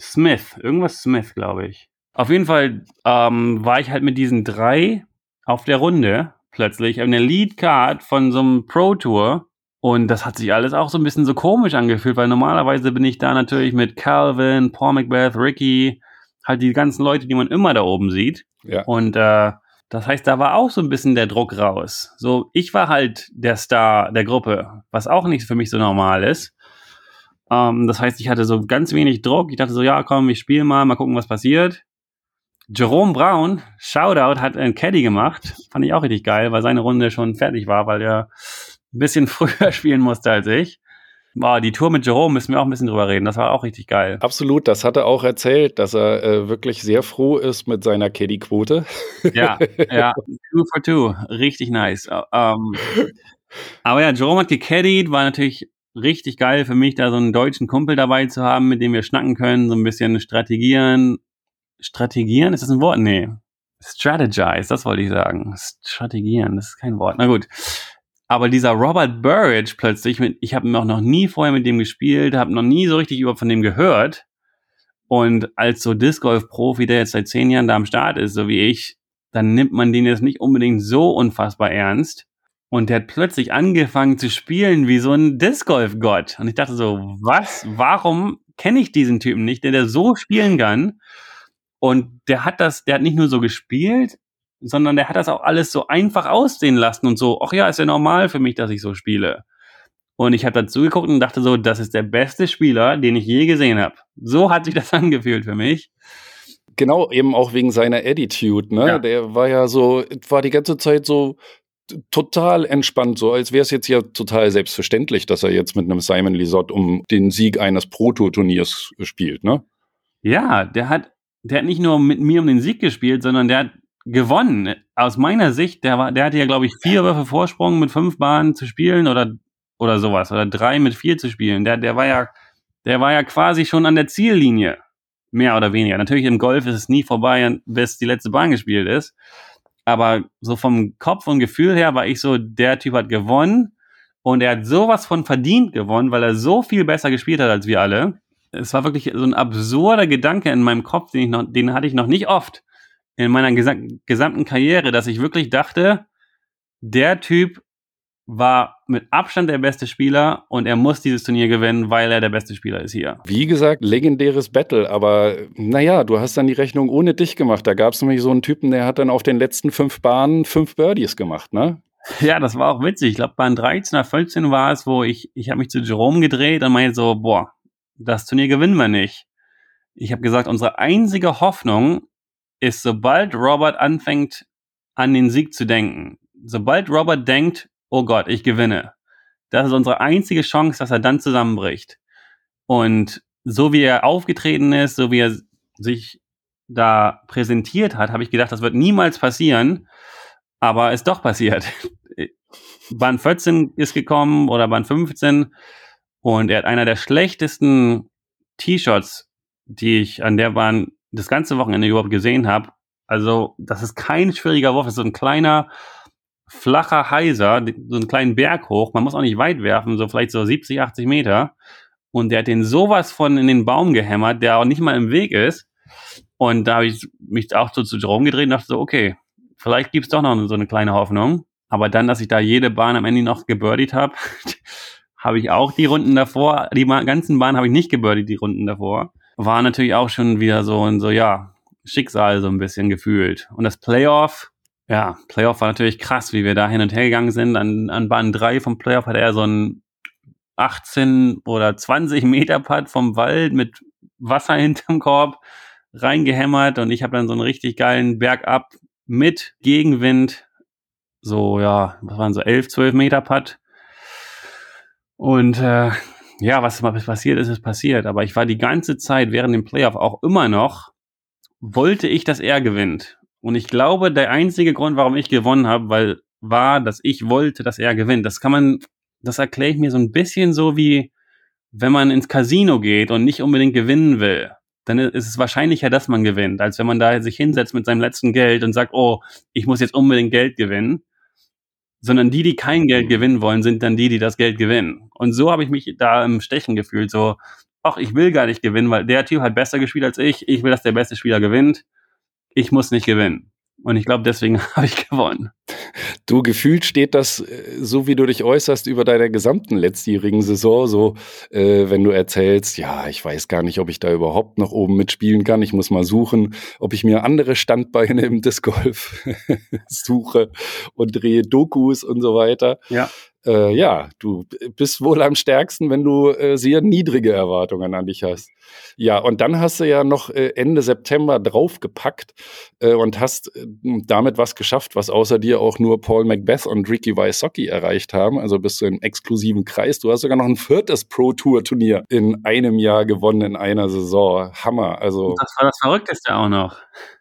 Smith, irgendwas Smith, glaube ich. Auf jeden Fall ähm, war ich halt mit diesen drei auf der Runde plötzlich eine Lead Card von so einem Pro Tour und das hat sich alles auch so ein bisschen so komisch angefühlt, weil normalerweise bin ich da natürlich mit Calvin, Paul Macbeth, Ricky, halt die ganzen Leute, die man immer da oben sieht. Ja. Und äh, das heißt, da war auch so ein bisschen der Druck raus. So, ich war halt der Star der Gruppe, was auch nicht für mich so normal ist. Ähm, das heißt, ich hatte so ganz wenig Druck. Ich dachte so, ja, komm, ich spiele mal, mal gucken, was passiert. Jerome Brown, Shoutout, hat einen Caddy gemacht. Fand ich auch richtig geil, weil seine Runde schon fertig war, weil er ein bisschen [laughs] früher spielen musste als ich. Boah, die Tour mit Jerome müssen wir auch ein bisschen drüber reden. Das war auch richtig geil. Absolut, das hat er auch erzählt, dass er äh, wirklich sehr froh ist mit seiner Caddy-Quote. Ja, [laughs] ja, two for two, richtig nice. Ähm, aber ja, Jerome hat gecaddied, war natürlich richtig geil für mich, da so einen deutschen Kumpel dabei zu haben, mit dem wir schnacken können, so ein bisschen strategieren. Strategieren, ist das ein Wort? Nee. Strategize, das wollte ich sagen. Strategieren, das ist kein Wort. Na gut. Aber dieser Robert Burridge plötzlich, mit, ich habe auch noch nie vorher mit dem gespielt, habe noch nie so richtig über von dem gehört. Und als so Disc Golf Profi, der jetzt seit zehn Jahren da am Start ist, so wie ich, dann nimmt man den jetzt nicht unbedingt so unfassbar ernst. Und der hat plötzlich angefangen zu spielen wie so ein Disc Golf Gott. Und ich dachte so, was? Warum kenne ich diesen Typen nicht, der der so spielen kann? Und der hat das, der hat nicht nur so gespielt, sondern der hat das auch alles so einfach aussehen lassen und so, ach ja, ist ja normal für mich, dass ich so spiele. Und ich habe dazu geguckt und dachte so, das ist der beste Spieler, den ich je gesehen habe. So hat sich das [laughs] angefühlt für mich. Genau, eben auch wegen seiner Attitude, ne? Ja. Der war ja so, war die ganze Zeit so total entspannt, so als wäre es jetzt ja total selbstverständlich, dass er jetzt mit einem Simon Lisott um den Sieg eines Proto-Turniers spielt, ne? Ja, der hat, der hat nicht nur mit mir um den Sieg gespielt, sondern der hat gewonnen. Aus meiner Sicht, der war, der hatte ja, glaube ich, vier Würfe Vorsprung mit fünf Bahnen zu spielen oder, oder sowas. Oder drei mit vier zu spielen. Der, der war ja, der war ja quasi schon an der Ziellinie. Mehr oder weniger. Natürlich im Golf ist es nie vorbei, bis die letzte Bahn gespielt ist. Aber so vom Kopf und Gefühl her war ich so, der Typ hat gewonnen. Und er hat sowas von verdient gewonnen, weil er so viel besser gespielt hat als wir alle. Es war wirklich so ein absurder Gedanke in meinem Kopf, den, ich noch, den hatte ich noch nicht oft in meiner gesam gesamten Karriere, dass ich wirklich dachte, der Typ war mit Abstand der beste Spieler und er muss dieses Turnier gewinnen, weil er der beste Spieler ist hier. Wie gesagt, legendäres Battle, aber naja, du hast dann die Rechnung ohne dich gemacht. Da gab es nämlich so einen Typen, der hat dann auf den letzten fünf Bahnen fünf Birdies gemacht, ne? Ja, das war auch witzig. Ich glaube, Bahn 13 oder 15 war es, wo ich, ich habe mich zu Jerome gedreht und meinte so, boah, das Turnier gewinnen wir nicht. Ich habe gesagt, unsere einzige Hoffnung ist, sobald Robert anfängt, an den Sieg zu denken, sobald Robert denkt, oh Gott, ich gewinne, das ist unsere einzige Chance, dass er dann zusammenbricht. Und so wie er aufgetreten ist, so wie er sich da präsentiert hat, habe ich gedacht, das wird niemals passieren, aber ist doch passiert. [laughs] Bahn 14 ist gekommen oder Bahn 15 und er hat einer der schlechtesten T-Shirts, die ich an der Bahn das ganze Wochenende überhaupt gesehen habe. Also, das ist kein schwieriger Wurf, das ist so ein kleiner, flacher Heiser, so einen kleinen Berg hoch. Man muss auch nicht weit werfen, so vielleicht so 70, 80 Meter. Und der hat den sowas von in den Baum gehämmert, der auch nicht mal im Weg ist. Und da habe ich mich auch so zu Jerome gedreht und dachte so, okay, vielleicht gibt's doch noch so eine kleine Hoffnung. Aber dann, dass ich da jede Bahn am Ende noch gebirdied habe, [laughs] habe ich auch die Runden davor, die ganzen Bahnen habe ich nicht gebirdied, die Runden davor. War natürlich auch schon wieder so und so, ja, Schicksal so ein bisschen gefühlt. Und das Playoff, ja, Playoff war natürlich krass, wie wir da hin und her gegangen sind. An, an Bahn 3 vom Playoff hat er so ein 18 oder 20 Meter Putt vom Wald mit Wasser [laughs] hinterm Korb reingehämmert und ich habe dann so einen richtig geilen Bergab mit Gegenwind, so ja, was waren so 11, 12 Meter Putt. Und äh, ja, was passiert ist, ist passiert. Aber ich war die ganze Zeit während dem Playoff auch immer noch, wollte ich, dass er gewinnt. Und ich glaube, der einzige Grund, warum ich gewonnen habe, weil war, dass ich wollte, dass er gewinnt. Das kann man, das erkläre ich mir so ein bisschen so wie, wenn man ins Casino geht und nicht unbedingt gewinnen will, dann ist es wahrscheinlicher, dass man gewinnt, als wenn man da sich hinsetzt mit seinem letzten Geld und sagt, oh, ich muss jetzt unbedingt Geld gewinnen. Sondern die, die kein Geld gewinnen wollen, sind dann die, die das Geld gewinnen. Und so habe ich mich da im Stechen gefühlt, so, ach, ich will gar nicht gewinnen, weil der Typ hat besser gespielt als ich, ich will, dass der beste Spieler gewinnt. ich muss nicht gewinnen. Und ich glaube, deswegen [laughs] habe ich gewonnen. Du, gefühlt steht das, äh, so wie du dich äußerst, über deiner gesamten letztjährigen Saison, so, äh, wenn du erzählst, ja, ich weiß gar nicht, ob ich da überhaupt noch oben mitspielen kann. Ich muss mal suchen, ob ich mir andere Standbeine im Disc Golf [laughs] suche und drehe Dokus und so weiter. Ja äh, ja, du bist wohl am stärksten, wenn du äh, sehr niedrige Erwartungen an dich hast. Ja, und dann hast du ja noch äh, Ende September draufgepackt äh, und hast äh, damit was geschafft, was außer dir auch nur Paul Macbeth und Ricky Wysocki erreicht haben. Also bist du im exklusiven Kreis. Du hast sogar noch ein viertes Pro Tour Turnier in einem Jahr gewonnen in einer Saison. Hammer. Also das war das Verrückteste auch noch.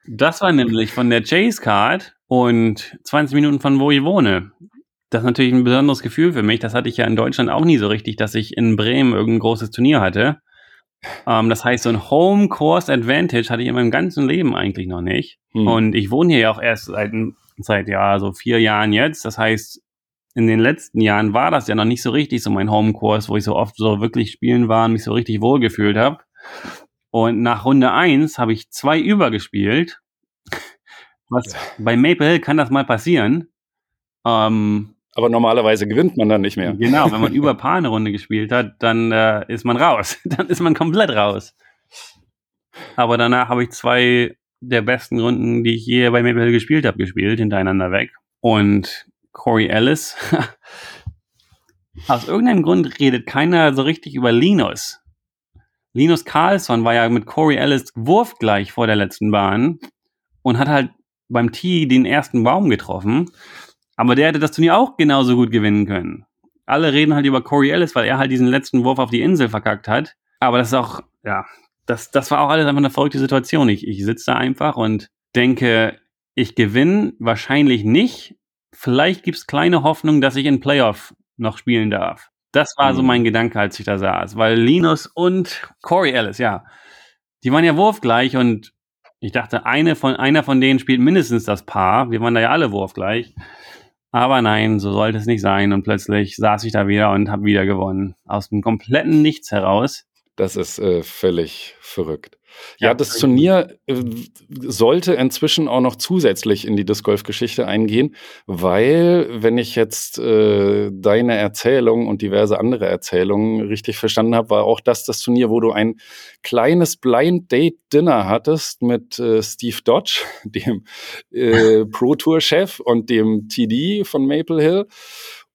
Das war nämlich von der Chase Card und 20 Minuten von wo ich wohne das ist natürlich ein besonderes Gefühl für mich. Das hatte ich ja in Deutschland auch nie so richtig, dass ich in Bremen irgendein großes Turnier hatte. Ähm, das heißt, so ein Home Course Advantage hatte ich in meinem ganzen Leben eigentlich noch nicht. Hm. Und ich wohne hier ja auch erst seit, seit ja so vier Jahren jetzt. Das heißt, in den letzten Jahren war das ja noch nicht so richtig so mein Home Course, wo ich so oft so wirklich spielen war und mich so richtig wohlgefühlt habe. Und nach Runde eins habe ich zwei übergespielt. Was bei Maple Hill kann das mal passieren. Ähm, aber normalerweise gewinnt man dann nicht mehr. Genau, wenn man [laughs] über Paar eine Runde gespielt hat, dann äh, ist man raus. [laughs] Dann ist man komplett raus. Aber danach habe ich zwei der besten Runden, die ich je bei Maple Hill gespielt habe, gespielt, hintereinander weg. Und Corey Ellis, [laughs] aus irgendeinem Grund redet keiner so richtig über Linus. Linus Carlson war ja mit Corey Ellis wurfgleich vor der letzten Bahn und hat halt beim Tee den ersten Baum getroffen. Aber der hätte das Turnier auch genauso gut gewinnen können. Alle reden halt über Corey Ellis, weil er halt diesen letzten Wurf auf die Insel verkackt hat. Aber das ist auch, ja, das, das war auch alles einfach eine verrückte Situation. Ich, ich sitze da einfach und denke, ich gewinne wahrscheinlich nicht. Vielleicht gibt's kleine Hoffnung, dass ich in Playoff noch spielen darf. Das war mhm. so mein Gedanke, als ich da saß. Weil Linus und Corey Ellis, ja, die waren ja wurfgleich und ich dachte, eine von, einer von denen spielt mindestens das Paar. Wir waren da ja alle wurfgleich. Aber nein, so sollte es nicht sein. Und plötzlich saß ich da wieder und habe wieder gewonnen. Aus dem kompletten Nichts heraus. Das ist äh, völlig verrückt. Ja, das Turnier äh, sollte inzwischen auch noch zusätzlich in die Disc Golf Geschichte eingehen, weil, wenn ich jetzt äh, deine Erzählung und diverse andere Erzählungen richtig verstanden habe, war auch das das Turnier, wo du ein kleines Blind Date Dinner hattest mit äh, Steve Dodge, [laughs] dem äh, [laughs] Pro Tour Chef und dem TD von Maple Hill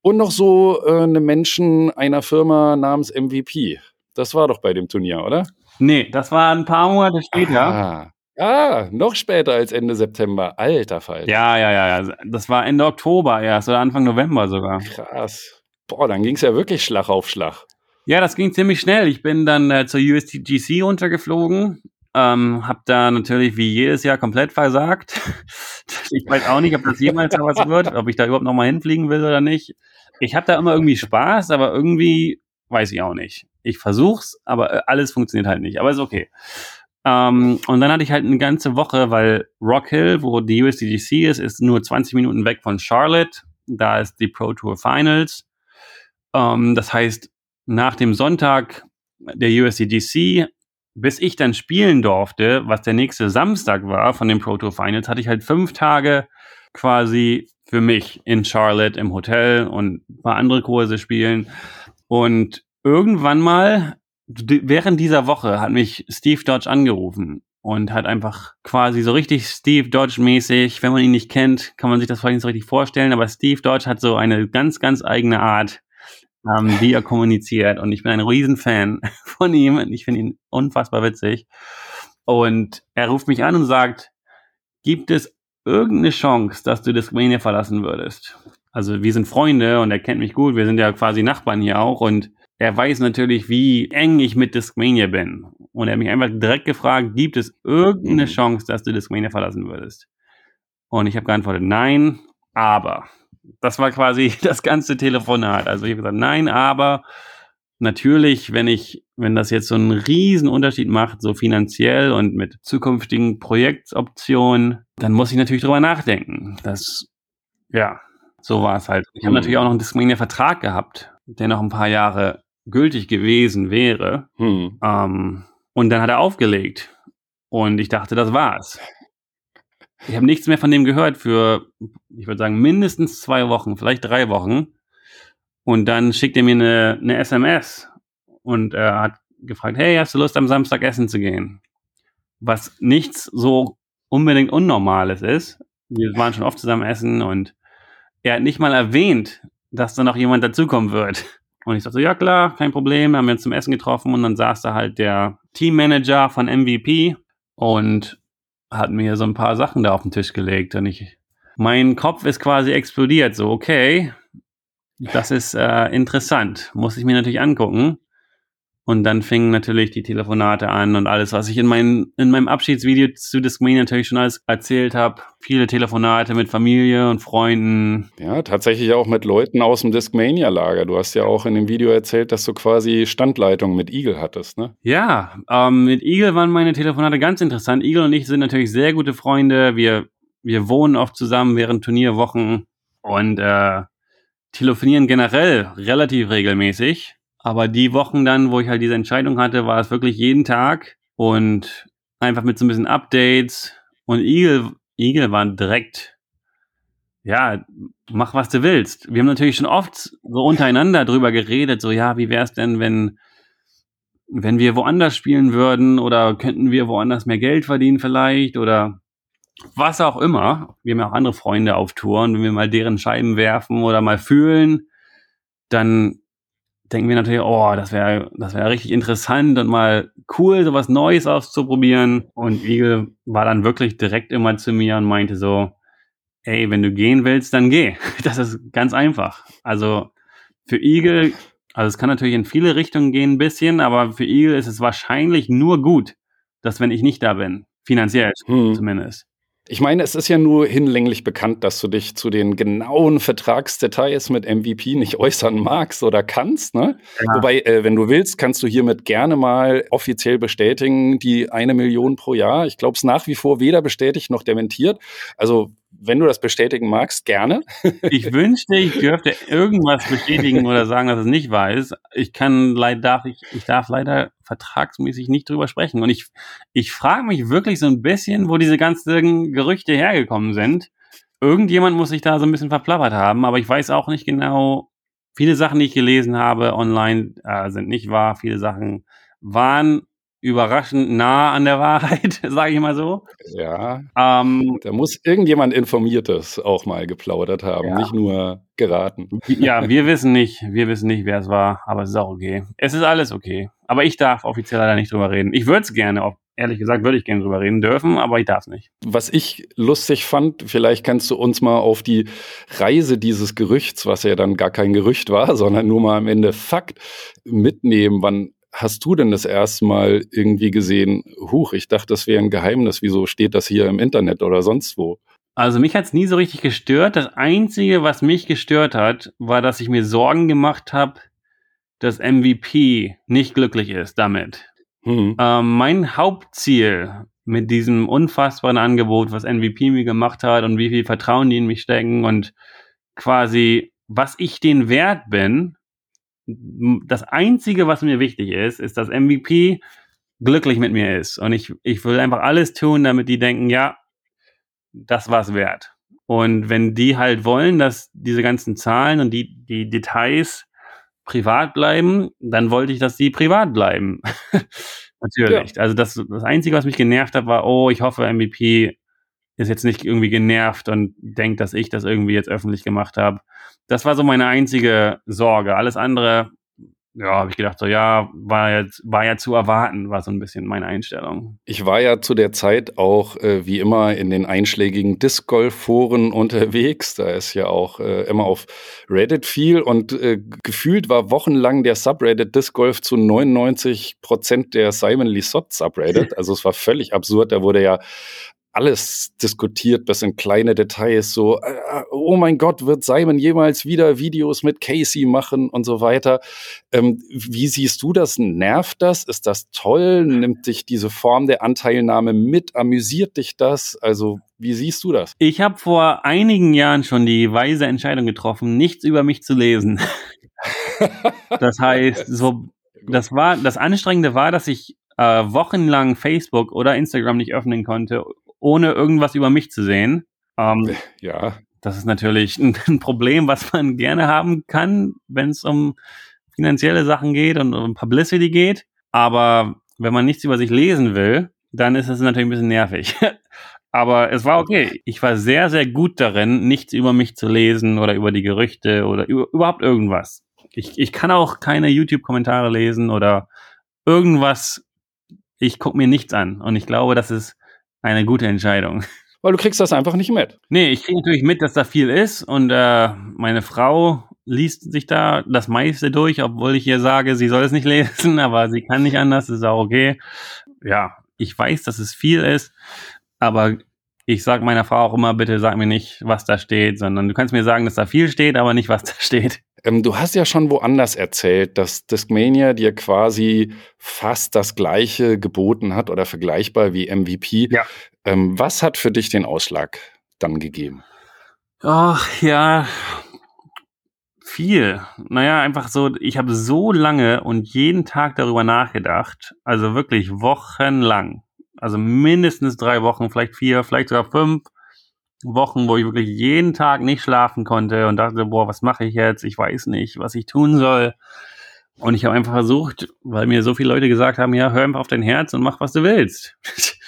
und noch so äh, eine Menschen einer Firma namens MVP. Das war doch bei dem Turnier, oder? Nee, das war ein paar Monate später. Ah. Ah, noch später als Ende September. Alter Fall. Ja, ja, ja, ja. Das war Ende Oktober erst oder Anfang November sogar. Krass. Boah, dann ging es ja wirklich Schlag auf Schlag. Ja, das ging ziemlich schnell. Ich bin dann äh, zur USDGC runtergeflogen. Ähm, hab da natürlich wie jedes Jahr komplett versagt. [laughs] ich weiß auch nicht, ob das jemals was wird, ob ich da überhaupt nochmal hinfliegen will oder nicht. Ich habe da immer irgendwie Spaß, aber irgendwie weiß ich auch nicht ich versuch's, aber äh, alles funktioniert halt nicht. Aber ist okay. Ähm, und dann hatte ich halt eine ganze Woche, weil Rock Hill, wo die USDGC ist, ist nur 20 Minuten weg von Charlotte. Da ist die Pro Tour Finals. Ähm, das heißt, nach dem Sonntag der USDGC, bis ich dann spielen durfte, was der nächste Samstag war von den Pro Tour Finals, hatte ich halt fünf Tage quasi für mich in Charlotte im Hotel und ein paar andere Kurse spielen. Und irgendwann mal, während dieser Woche, hat mich Steve Dodge angerufen und hat einfach quasi so richtig Steve Dodge-mäßig, wenn man ihn nicht kennt, kann man sich das vielleicht nicht so richtig vorstellen, aber Steve Dodge hat so eine ganz, ganz eigene Art, ähm, wie er kommuniziert und ich bin ein Riesenfan [laughs] von ihm und ich finde ihn unfassbar witzig. Und er ruft mich an und sagt, gibt es irgendeine Chance, dass du Discmania verlassen würdest? Also wir sind Freunde und er kennt mich gut, wir sind ja quasi Nachbarn hier auch und er weiß natürlich, wie eng ich mit Discmania bin. Und er hat mich einfach direkt gefragt, gibt es irgendeine mhm. Chance, dass du Discmania verlassen würdest? Und ich habe geantwortet, nein, aber. Das war quasi [laughs] das ganze Telefonat. Also ich habe gesagt, nein, aber natürlich, wenn ich, wenn das jetzt so einen riesen Unterschied macht, so finanziell und mit zukünftigen Projektoptionen, dann muss ich natürlich drüber nachdenken. Das, ja, so war es halt. Ich habe mhm. natürlich auch noch einen Discmania-Vertrag gehabt, der noch ein paar Jahre gültig gewesen wäre. Hm. Ähm, und dann hat er aufgelegt. Und ich dachte, das war's. ich habe nichts mehr von dem gehört für, ich würde sagen, mindestens zwei Wochen, vielleicht drei Wochen. Und dann schickt er mir eine, eine SMS und er hat gefragt, hey, hast du Lust am Samstag essen zu gehen? Was nichts so unbedingt Unnormales ist. Wir waren schon oft zusammen essen und er hat nicht mal erwähnt, dass da noch jemand dazukommen wird. Und ich sagte, ja klar, kein Problem, haben wir uns zum Essen getroffen und dann saß da halt der Teammanager von MVP und hat mir so ein paar Sachen da auf den Tisch gelegt. Und ich, mein Kopf ist quasi explodiert, so okay, das ist äh, interessant, muss ich mir natürlich angucken. Und dann fingen natürlich die Telefonate an und alles, was ich in, mein, in meinem Abschiedsvideo zu Discmania natürlich schon alles erzählt habe. Viele Telefonate mit Familie und Freunden. Ja, tatsächlich auch mit Leuten aus dem Discmania-Lager. Du hast ja auch in dem Video erzählt, dass du quasi Standleitung mit Eagle hattest, ne? Ja, ähm, mit Eagle waren meine Telefonate ganz interessant. Eagle und ich sind natürlich sehr gute Freunde. Wir, wir wohnen oft zusammen während Turnierwochen und äh, telefonieren generell relativ regelmäßig. Aber die Wochen dann, wo ich halt diese Entscheidung hatte, war es wirklich jeden Tag und einfach mit so ein bisschen Updates. Und Eagle, Eagle war direkt, ja, mach was du willst. Wir haben natürlich schon oft so untereinander drüber geredet, so ja, wie wäre es denn, wenn, wenn wir woanders spielen würden oder könnten wir woanders mehr Geld verdienen vielleicht oder was auch immer. Wir haben ja auch andere Freunde auf Tour und wenn wir mal deren Scheiben werfen oder mal fühlen, dann denken wir natürlich, oh, das wäre das wäre richtig interessant und mal cool, sowas Neues auszuprobieren. Und Eagle war dann wirklich direkt immer zu mir und meinte so, ey, wenn du gehen willst, dann geh. [laughs] Das ist ganz einfach. Also für Eagle, also es kann natürlich in viele Richtungen gehen ein bisschen, aber für Eagle ist es wahrscheinlich nur gut, dass wenn ich nicht da bin, finanziell hm. zumindest, ich meine, es ist ja nur hinlänglich bekannt, dass du dich zu den genauen Vertragsdetails mit MVP nicht [laughs] äußern magst oder kannst. Ne? Ja. Wobei, äh, wenn du willst, kannst du hiermit gerne mal offiziell bestätigen, die eine Million pro Jahr. Ich glaube es nach wie vor weder bestätigt noch dementiert. Also wenn du das bestätigen magst, gerne. Ich wünschte, ich dürfte irgendwas bestätigen oder sagen, dass es nicht wahr ist. Ich kann leider darf ich, ich darf leider vertragsmäßig nicht drüber sprechen. Und ich, ich frage mich wirklich so ein bisschen, wo diese ganzen Gerüchte hergekommen sind. Irgendjemand muss sich da so ein bisschen verplappert haben, aber ich weiß auch nicht genau. Viele Sachen, die ich gelesen habe online, äh, sind nicht wahr. Viele Sachen waren überraschend nah an der Wahrheit, [laughs] sage ich mal so. Ja. Ähm, da muss irgendjemand Informiertes auch mal geplaudert haben, ja. nicht nur geraten. Ja, wir wissen nicht, wir wissen nicht, wer es war, aber es ist auch okay. Es ist alles okay. Aber ich darf offiziell leider nicht drüber reden. Ich würde es gerne, ehrlich gesagt, würde ich gerne drüber reden dürfen, aber ich darf es nicht. Was ich lustig fand, vielleicht kannst du uns mal auf die Reise dieses Gerüchts, was ja dann gar kein Gerücht war, [laughs] sondern nur mal am Ende Fakt mitnehmen. Wann hast du denn das erste Mal irgendwie gesehen, huch, ich dachte, das wäre ein Geheimnis, wieso steht das hier im Internet oder sonst wo? Also mich hat es nie so richtig gestört. Das Einzige, was mich gestört hat, war, dass ich mir Sorgen gemacht habe, dass MVP nicht glücklich ist damit. Hm. Ähm, mein Hauptziel mit diesem unfassbaren Angebot, was MVP mir gemacht hat und wie viel Vertrauen die in mich stecken und quasi, was ich den wert bin, das Einzige, was mir wichtig ist, ist, dass MVP glücklich mit mir ist. Und ich, ich will einfach alles tun, damit die denken, ja, das war's wert. Und wenn die halt wollen, dass diese ganzen Zahlen und die, die Details privat bleiben, dann wollte ich, dass die privat bleiben. [laughs] Natürlich. Ja. Also das, das Einzige, was mich genervt hat, war, oh, ich hoffe, MVP ist jetzt nicht irgendwie genervt und denkt, dass ich das irgendwie jetzt öffentlich gemacht habe. Das war so meine einzige Sorge. Alles andere, ja, habe ich gedacht, so ja, war jetzt war ja zu erwarten, war so ein bisschen meine Einstellung. Ich war ja zu der Zeit auch äh, wie immer in den einschlägigen Disc Golf Foren unterwegs. Da ist ja auch äh, immer auf Reddit viel und äh, gefühlt war wochenlang der Subreddit Disc Golf zu 99 Prozent der Simon Lisott Subreddit. [laughs] Also es war völlig absurd. Da wurde ja alles diskutiert bis in kleine Details, so, äh, oh mein Gott, wird Simon jemals wieder Videos mit Casey machen und so weiter. Ähm, wie siehst du das? Nervt das? Ist das toll? Nimmt dich diese Form der Anteilnahme mit? Amüsiert dich das? Also, wie siehst du das? Ich habe vor einigen Jahren schon die weise Entscheidung getroffen, nichts über mich zu lesen. [laughs] das heißt, so, das war, das Anstrengende war, dass ich äh, wochenlang Facebook oder Instagram nicht öffnen konnte ohne irgendwas über mich zu sehen. Ähm, ja. Das ist natürlich ein, [laughs] ein Problem, was man gerne haben kann, wenn es um finanzielle Sachen geht und um Publicity geht. Aber wenn man nichts über sich lesen will, dann ist es natürlich ein bisschen nervig. [laughs] Aber es war okay. Ich war sehr, sehr gut darin, nichts über mich zu lesen oder über die Gerüchte oder über, überhaupt irgendwas. Ich, ich kann auch keine YouTube-Kommentare lesen oder irgendwas. Ich gucke mir nichts an. Und ich glaube, das ist eine gute Entscheidung. Weil du kriegst das einfach nicht mit. Nee, ich kriege natürlich mit, dass da viel ist. Und äh, meine Frau liest sich da das meiste durch, obwohl ich ihr sage, sie soll es nicht lesen, [laughs] aber sie kann nicht anders, ist auch okay. Ja, ich weiß, dass es viel ist, aber ich sage meiner Frau auch immer, bitte sag mir nicht, was da steht, sondern du kannst mir sagen, dass da viel steht, aber nicht, was da steht. Ähm, du hast ja schon woanders erzählt, dass Discmania dir quasi fast das gleiche geboten hat oder vergleichbar wie MVP. Ja. Ähm, was hat für dich den Ausschlag dann gegeben? Ach ja, viel. Naja, einfach so, ich habe so lange und jeden Tag darüber nachgedacht, also wirklich wochenlang. Also mindestens drei Wochen, vielleicht vier, vielleicht sogar fünf Wochen, wo ich wirklich jeden Tag nicht schlafen konnte und dachte, boah, was mache ich jetzt? Ich weiß nicht, was ich tun soll. Und ich habe einfach versucht, weil mir so viele Leute gesagt haben, ja, hör einfach auf dein Herz und mach, was du willst. [laughs]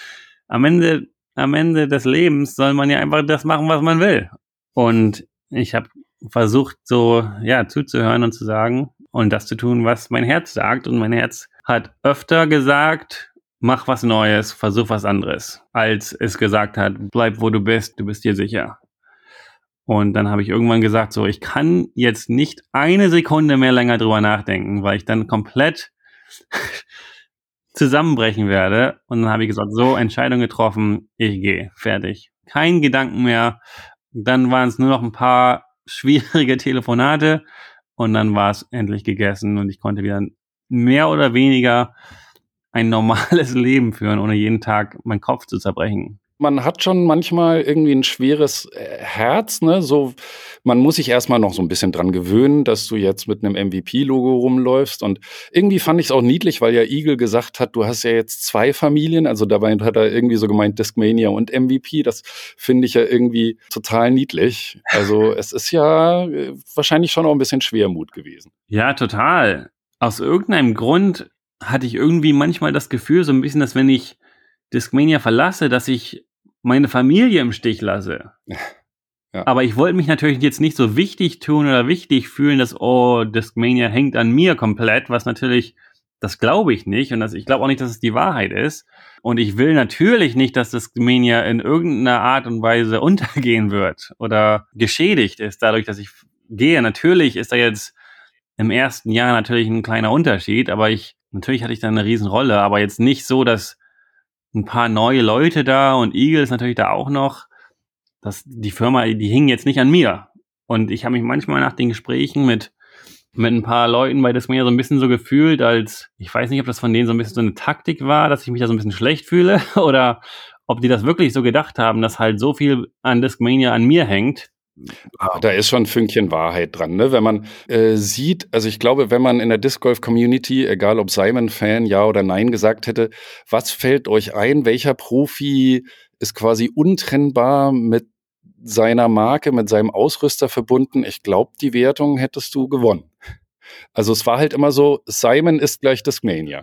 am Ende, am Ende des Lebens soll man ja einfach das machen, was man will. Und ich habe versucht, so, ja, zuzuhören und zu sagen und das zu tun, was mein Herz sagt. Und mein Herz hat öfter gesagt, mach was Neues, versuch was anderes, als es gesagt hat, bleib wo du bist, du bist dir sicher. Und dann habe ich irgendwann gesagt, so, ich kann jetzt nicht eine Sekunde mehr länger drüber nachdenken, weil ich dann komplett [laughs] zusammenbrechen werde. Und dann habe ich gesagt, so, Entscheidung getroffen, ich gehe, fertig. Kein Gedanken mehr. Dann waren es nur noch ein paar [laughs] schwierige Telefonate und dann war es endlich gegessen und ich konnte wieder mehr oder weniger ein normales [laughs] Leben führen, ohne jeden Tag meinen Kopf zu zerbrechen man hat schon manchmal irgendwie ein schweres äh, Herz, ne? So, man muss sich erstmal noch so ein bisschen dran gewöhnen, dass du jetzt mit einem MVP-Logo rumläufst. Und irgendwie fand ich es auch niedlich, weil ja Eagle gesagt hat, du hast ja jetzt zwei Familien. Also dabei hat er irgendwie so gemeint Discmania und MVP. Das finde ich ja irgendwie total niedlich. Also [laughs] es ist ja äh, wahrscheinlich schon auch ein bisschen Schwermut gewesen. Ja, total. Aus irgendeinem Grund hatte ich irgendwie manchmal das Gefühl, so ein bisschen, dass wenn ich Discmania verlasse, dass ich meine Familie im Stich lasse. [laughs] Ja. Aber ich wollte mich natürlich jetzt nicht so wichtig tun oder wichtig fühlen, dass, oh, Discmania hängt an mir komplett, was natürlich, das glaube ich nicht und das, ich glaube auch nicht, dass es die Wahrheit ist. Und ich will natürlich nicht, dass Discmania in irgendeiner Art und Weise [laughs] untergehen wird oder geschädigt ist, dadurch, dass ich gehe. Natürlich ist da jetzt im ersten Jahr natürlich ein kleiner Unterschied, aber ich, natürlich hatte ich da eine Riesenrolle, aber jetzt nicht so, dass ein paar neue Leute da und Eagle ist natürlich da auch noch. Das, die Firma, die hing jetzt nicht an mir. Und ich habe mich manchmal nach den Gesprächen mit, mit ein paar Leuten bei Discmania so ein bisschen so gefühlt, als ich weiß nicht, ob das von denen so ein bisschen so eine Taktik war, dass ich mich da so ein bisschen schlecht fühle [laughs] oder ob die das wirklich so gedacht haben, dass halt so viel an Discmania an mir hängt Ah, da ist schon ein Fünkchen Wahrheit dran, ne? Wenn man äh, sieht, also ich glaube, wenn man in der Disc Golf Community, egal ob Simon-Fan, ja oder nein gesagt hätte, was fällt euch ein? Welcher Profi ist quasi untrennbar mit seiner Marke, mit seinem Ausrüster verbunden? Ich glaube, die Wertung hättest du gewonnen. Also es war halt immer so, Simon ist gleich Discmania.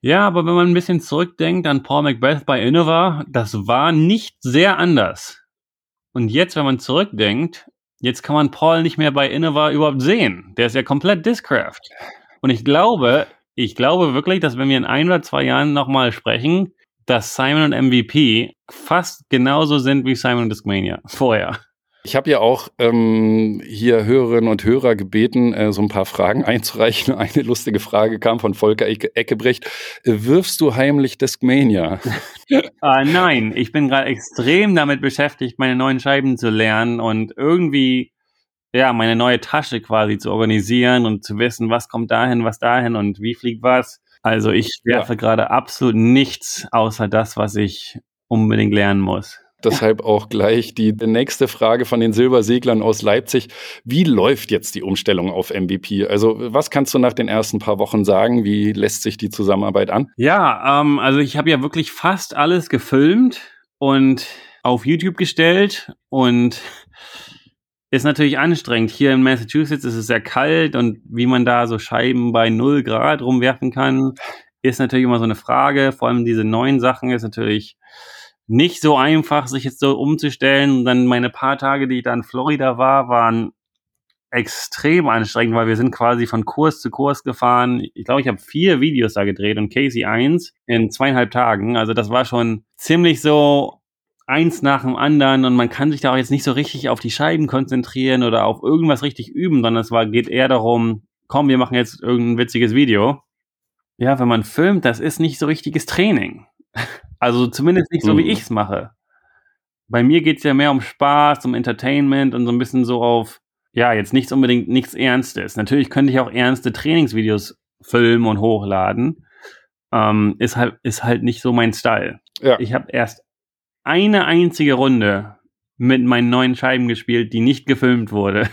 Ja, aber wenn man ein bisschen zurückdenkt an Paul Macbeth bei Innova, das war nicht sehr anders. Und jetzt, wenn man zurückdenkt, jetzt kann man Paul nicht mehr bei Innova überhaupt sehen. Der ist ja komplett Discraft. Und ich glaube, ich glaube wirklich, dass wenn wir in ein oder zwei Jahren nochmal sprechen, dass Simon und MVP fast genauso sind wie Simon und Discmania [laughs] vorher. Ich habe ja auch ähm, hier Hörerinnen und Hörer gebeten, äh, so ein paar Fragen [laughs] einzureichen. Eine lustige Frage kam von Volker Ecke Eckebrecht. Wirfst du heimlich Discmania? äh, [laughs] nein, ich bin gerade extrem damit beschäftigt, meine neuen Scheiben zu lernen und irgendwie ja, meine neue Tasche quasi zu organisieren und zu wissen, was kommt dahin, was dahin und wie fliegt was. Also ich werfe ja. gerade absolut nichts außer das, was ich unbedingt lernen muss. Deshalb auch gleich die nächste Frage von den Silberseglern aus Leipzig. Wie läuft jetzt die Umstellung auf MVP? Also was kannst du nach den ersten paar Wochen sagen? Wie lässt sich die Zusammenarbeit an? Ja, ähm, also ich habe ja wirklich fast alles gefilmt und auf YouTube gestellt und ist natürlich anstrengend. Hier in Massachusetts ist es sehr kalt und wie man da so Scheiben bei 0 Grad rumwerfen kann, ist natürlich immer so eine Frage. Vor allem diese neuen Sachen ist natürlich nicht so einfach, sich jetzt so umzustellen. Und dann meine paar Tage, die ich da in Florida war, waren extrem anstrengend, weil wir sind quasi von Kurs zu Kurs gefahren. Ich glaube, ich habe vier Videos da gedreht und Casey eins in zweieinhalb Tagen. Also das war schon ziemlich so eins nach dem anderen und man kann sich da auch jetzt nicht so richtig auf die Scheiben konzentrieren oder auf irgendwas richtig üben, sondern es war, geht eher darum, komm, wir machen jetzt irgendein witziges Video. Ja, wenn man filmt, das ist nicht so richtiges Training. Also zumindest nicht so, mhm. wie ich es mache. Bei mir geht's ja mehr um Spaß, um Entertainment und so ein bisschen so auf, ja, jetzt nichts unbedingt nichts Ernstes. Natürlich könnte ich auch ernste Trainingsvideos filmen und hochladen. Ähm, ist halt, ist halt nicht so mein Style. Ja. Ich habe erst eine einzige Runde mit meinen neuen Scheiben gespielt, die nicht gefilmt wurde.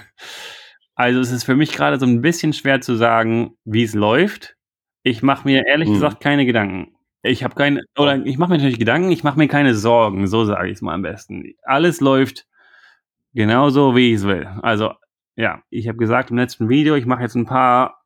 Also es ist für mich gerade so ein bisschen schwer zu sagen, wie es läuft. Ich mache mir ehrlich hm. gesagt keine Gedanken. Ich habe keine, oder ich mache mir natürlich Gedanken, ich mache mir keine Sorgen, so sage ich es mal am besten. Alles läuft genauso, wie ich es will. Also ja, ich habe gesagt im letzten Video, ich mache jetzt ein paar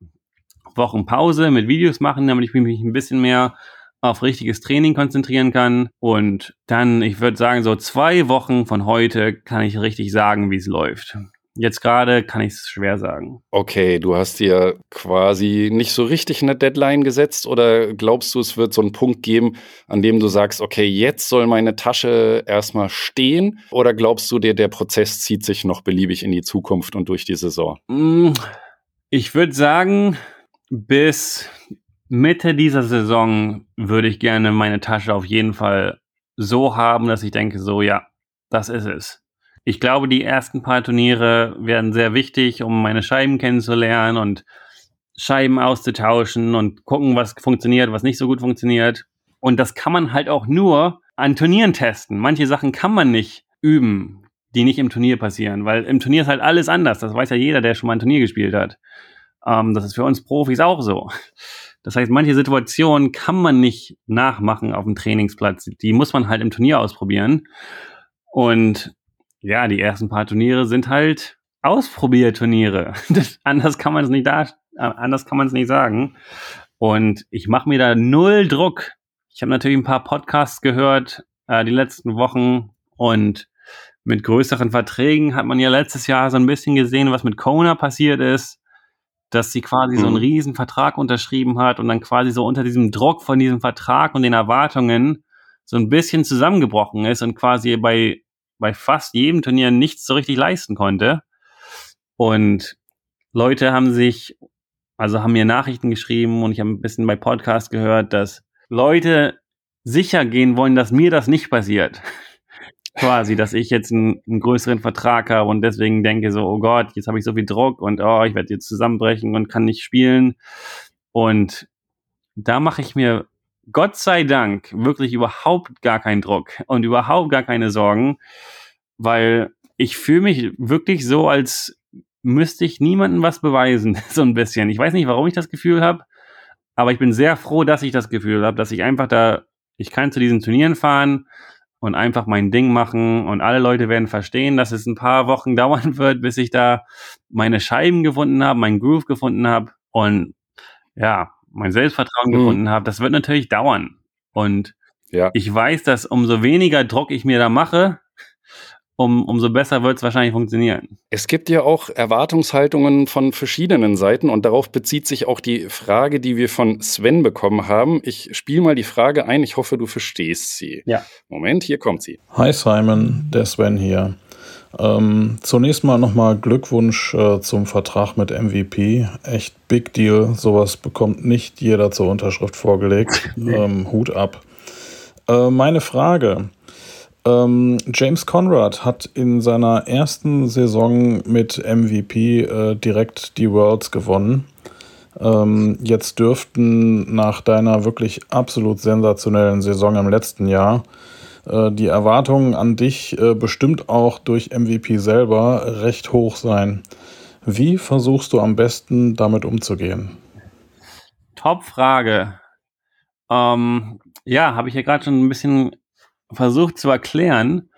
Wochen Pause mit Videos machen, damit ich mich ein bisschen mehr auf richtiges Training konzentrieren kann. Und dann, ich würde sagen, so zwei Wochen von heute kann ich richtig sagen, wie es läuft. Jetzt gerade kann ich es schwer sagen. Okay, du hast dir quasi nicht so richtig eine Deadline gesetzt oder glaubst du, es wird so einen Punkt geben, an dem du sagst, okay, jetzt soll meine Tasche erstmal stehen? Oder glaubst du dir, der Prozess zieht sich noch beliebig in die Zukunft und durch die Saison? Mm, ich würde sagen, bis Mitte dieser Saison würde ich gerne meine Tasche auf jeden Fall so haben, dass ich denke, so ja, das ist es. Ich glaube, die ersten paar Turniere werden sehr wichtig, um meine Scheiben kennenzulernen und Scheiben auszutauschen und gucken, was funktioniert, was nicht so gut funktioniert. Und das kann man halt auch nur an Turnieren testen. Manche Sachen kann man nicht üben, die nicht im Turnier passieren, weil im Turnier ist halt alles anders. Das weiß ja jeder, der schon mal ein Turnier gespielt hat. Ähm, das ist für uns Profis auch so. Das heißt, manche Situationen kann man nicht nachmachen auf dem Trainingsplatz. Die muss man halt im Turnier ausprobieren. Und ja, die ersten paar Turniere sind halt Ausprobierturniere. [laughs] anders kann man es nicht da, anders kann man es nicht sagen. Und ich mache mir da null Druck. Ich habe natürlich ein paar Podcasts gehört äh, die letzten Wochen und mit größeren Verträgen hat man ja letztes Jahr so ein bisschen gesehen, was mit Kona passiert ist dass sie quasi mhm. so einen mhm. riesen Vertrag unterschrieben hat und dann quasi so unter diesem Druck von diesem Vertrag und den Erwartungen so ein bisschen zusammengebrochen ist und quasi bei, bei fast jedem Turnier nichts so richtig leisten konnte. Und Leute haben sich, also haben mir Nachrichten geschrieben und ich habe ein bisschen bei Podcast gehört, dass Leute sicher gehen wollen, dass mir das nicht passiert [laughs] quasi, dass ich jetzt einen, einen, größeren Vertrag habe und deswegen denke so, oh Gott, jetzt habe ich so viel Druck und oh, ich werde jetzt zusammenbrechen und kann nicht spielen. Und da mache ich mir Gott sei Dank wirklich überhaupt gar keinen Druck und überhaupt gar keine Sorgen, weil ich fühle mich wirklich so, als müsste ich niemandem was beweisen, [laughs] so ein bisschen. Ich weiß nicht, warum ich das Gefühl habe, aber ich bin sehr froh, dass ich das Gefühl habe, dass ich einfach da, ich kann zu diesen Turnieren fahren, und einfach mein Ding machen und alle Leute werden verstehen, dass es ein paar Wochen [laughs] dauern wird, bis ich da meine Scheiben gefunden habe, meinen Groove gefunden habe und ja, mein Selbstvertrauen mhm. gefunden habe. Das wird natürlich dauern. Und ja. ich weiß, dass umso weniger Druck ich mir da mache, um, umso besser wird es wahrscheinlich funktionieren. Es gibt ja auch Erwartungshaltungen von verschiedenen Seiten und darauf bezieht sich auch die Frage, die wir von Sven bekommen haben. Ich spiele mal die Frage ein, ich hoffe, du verstehst sie. Ja. Moment, hier kommt sie. Hi Simon, der Sven hier. Ähm, zunächst mal nochmal Glückwunsch äh, zum Vertrag mit MVP. Echt Big Deal. Sowas bekommt nicht jeder zur Unterschrift vorgelegt. [laughs] ähm, Hut ab. Äh, meine Frage. Ähm, James Conrad hat in seiner ersten Saison mit MVP äh, direkt die Worlds gewonnen. Ähm, jetzt dürften nach deiner wirklich absolut sensationellen Saison im letzten Jahr äh, die Erwartungen an dich äh, bestimmt auch durch MVP selber recht hoch sein. Wie versuchst du am besten damit umzugehen? Top Frage. Ähm, ja, habe ich ja gerade schon ein bisschen versucht zu erklären,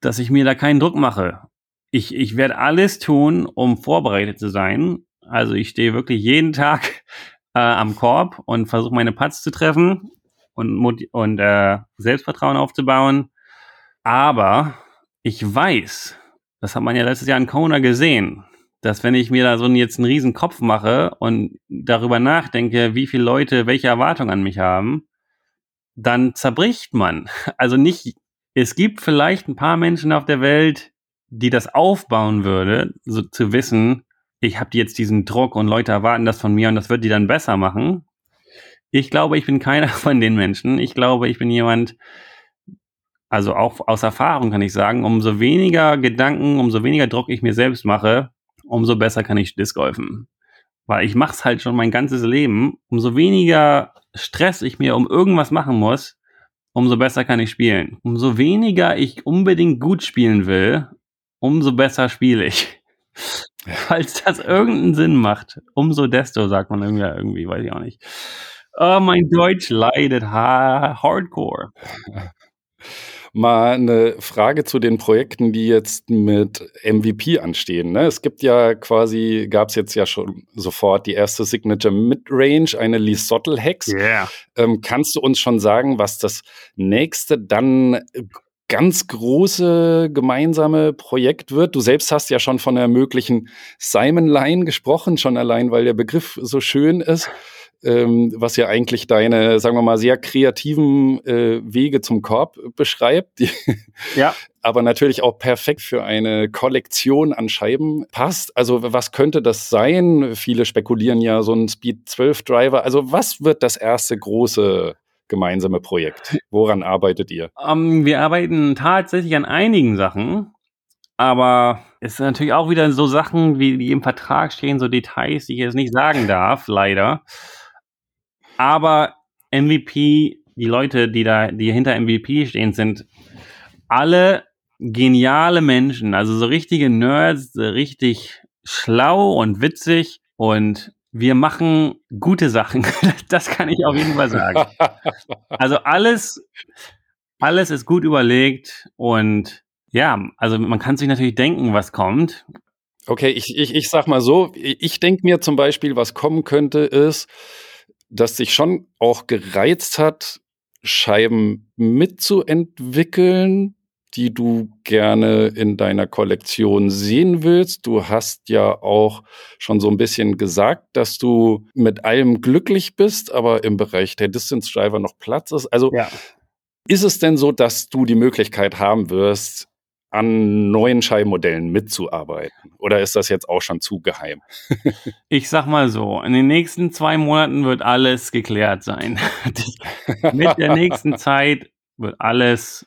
dass ich mir da keinen Druck mache. Ich, ich werde alles tun, um vorbereitet zu sein. Also ich stehe wirklich jeden Tag äh, am Korb und versuche meine Putts zu treffen und, und äh, Selbstvertrauen aufzubauen. Aber ich weiß, das hat man ja letztes Jahr in Kona gesehen, dass wenn ich mir da so jetzt einen riesen Kopf mache und darüber nachdenke, wie viele Leute welche Erwartungen an mich haben, dann zerbricht man. [laughs] Also nicht, es gibt vielleicht ein paar Menschen auf der Welt, die das aufbauen würde, so zu wissen, ich habe jetzt diesen Druck und Leute erwarten das von mir und das wird die dann besser machen. Ich glaube, ich bin keiner [laughs] von den Menschen. Ich glaube, ich bin jemand, also auch aus Erfahrung kann ich sagen, umso weniger Gedanken, umso weniger Druck ich mir selbst mache, umso besser kann ich Disc golfen. Weil ich mache es halt schon mein ganzes Leben. Umso weniger Stress ich mir um irgendwas machen muss, umso besser kann ich spielen. Umso weniger ich unbedingt gut spielen will, umso besser spiele ich. [laughs] Falls das irgendeinen Sinn macht, umso desto, sagt man irgendwie, irgendwie weiß ich auch nicht. Oh, mein Deutsch leidet ha hardcore. [laughs] Mal eine Frage zu den Projekten, die jetzt mit MVP anstehen. Ne? Es gibt ja quasi, gab es jetzt ja schon sofort die erste Signature Midrange, eine Lesottle Hex. Yeah. Ähm, kannst du uns schon sagen, was das nächste dann ganz große gemeinsame Projekt wird. Du selbst hast ja schon von der möglichen Simon Line gesprochen, schon allein, weil der Begriff so schön ist ähm, was ja eigentlich deine, sagen wir mal, sehr kreativen äh, Wege zum Korb beschreibt. [laughs] Ja. aber natürlich auch perfekt für eine Kollektion an Scheiben passt. Also was könnte das sein? Viele spekulieren ja so ein Speed 12 Driver. Also was wird das erste große gemeinsame Projekt? Woran arbeitet ihr? Um, ähm, wir arbeiten tatsächlich an einigen Sachen. Aber es sind natürlich auch wieder so Sachen, wie die im Vertrag stehen, so Details, die ich jetzt nicht sagen darf, leider. Aber MVP, die Leute, die da, die hinter MVP stehen, sind alle geniale Menschen, also so richtige Nerds, richtig schlau und witzig und wir machen gute Sachen. [laughs] Das kann ich auf jeden Fall sagen. [laughs] Also alles, alles ist gut überlegt und ja, also man kann sich natürlich denken, was kommt. Okay, ich, ich, ich sag mal so, ich denke mir zum Beispiel, was kommen könnte, ist, das sich schon auch gereizt hat, Scheiben mitzuentwickeln, die du gerne in deiner Kollektion sehen willst. Du hast ja auch schon so ein bisschen gesagt, dass du mit allem glücklich bist, aber im Bereich der Distance Driver noch Platz ist. Also ja. ist es denn so, dass du die Möglichkeit haben wirst, an neuen Scheibenmodellen mitzuarbeiten? Oder ist das jetzt auch schon zu geheim? [laughs] ich sag mal so, in den nächsten zwei Monaten wird alles geklärt sein. [laughs] Mit der nächsten Zeit wird alles,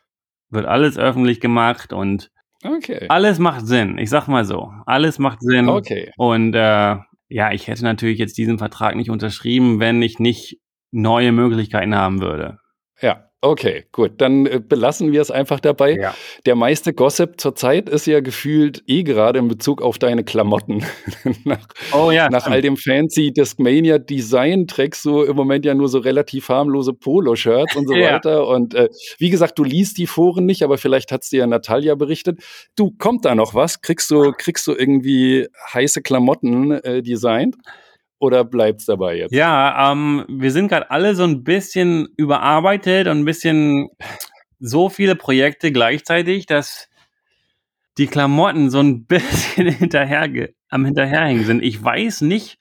wird alles öffentlich gemacht und okay. alles macht Sinn. Ich sag mal so, alles macht Sinn. Okay. Und äh, ja, ich hätte natürlich jetzt diesen Vertrag nicht unterschrieben, wenn ich nicht neue Möglichkeiten haben würde. Okay, gut, dann äh, belassen wir es einfach dabei. Ja. Der meiste Gossip zurzeit ist ja gefühlt eh gerade in Bezug auf deine Klamotten. [laughs] nach, oh ja, nach all dem fancy Discmania Design trägst du im Moment ja nur so relativ harmlose Poloshirts und so [laughs] ja. weiter. Und äh, wie gesagt, du liest die Foren nicht, aber vielleicht hat's dir ja Natalia berichtet. Du, kommt da noch was? Kriegst du, kriegst du irgendwie heiße Klamotten äh, designt? Oder bleibt es dabei jetzt? Ja, ähm, wir sind gerade alle so ein bisschen überarbeitet und ein bisschen so viele Projekte gleichzeitig, dass die Klamotten so ein [laughs] bisschen hinterher am hinterherhängen sind. Ich weiß nicht,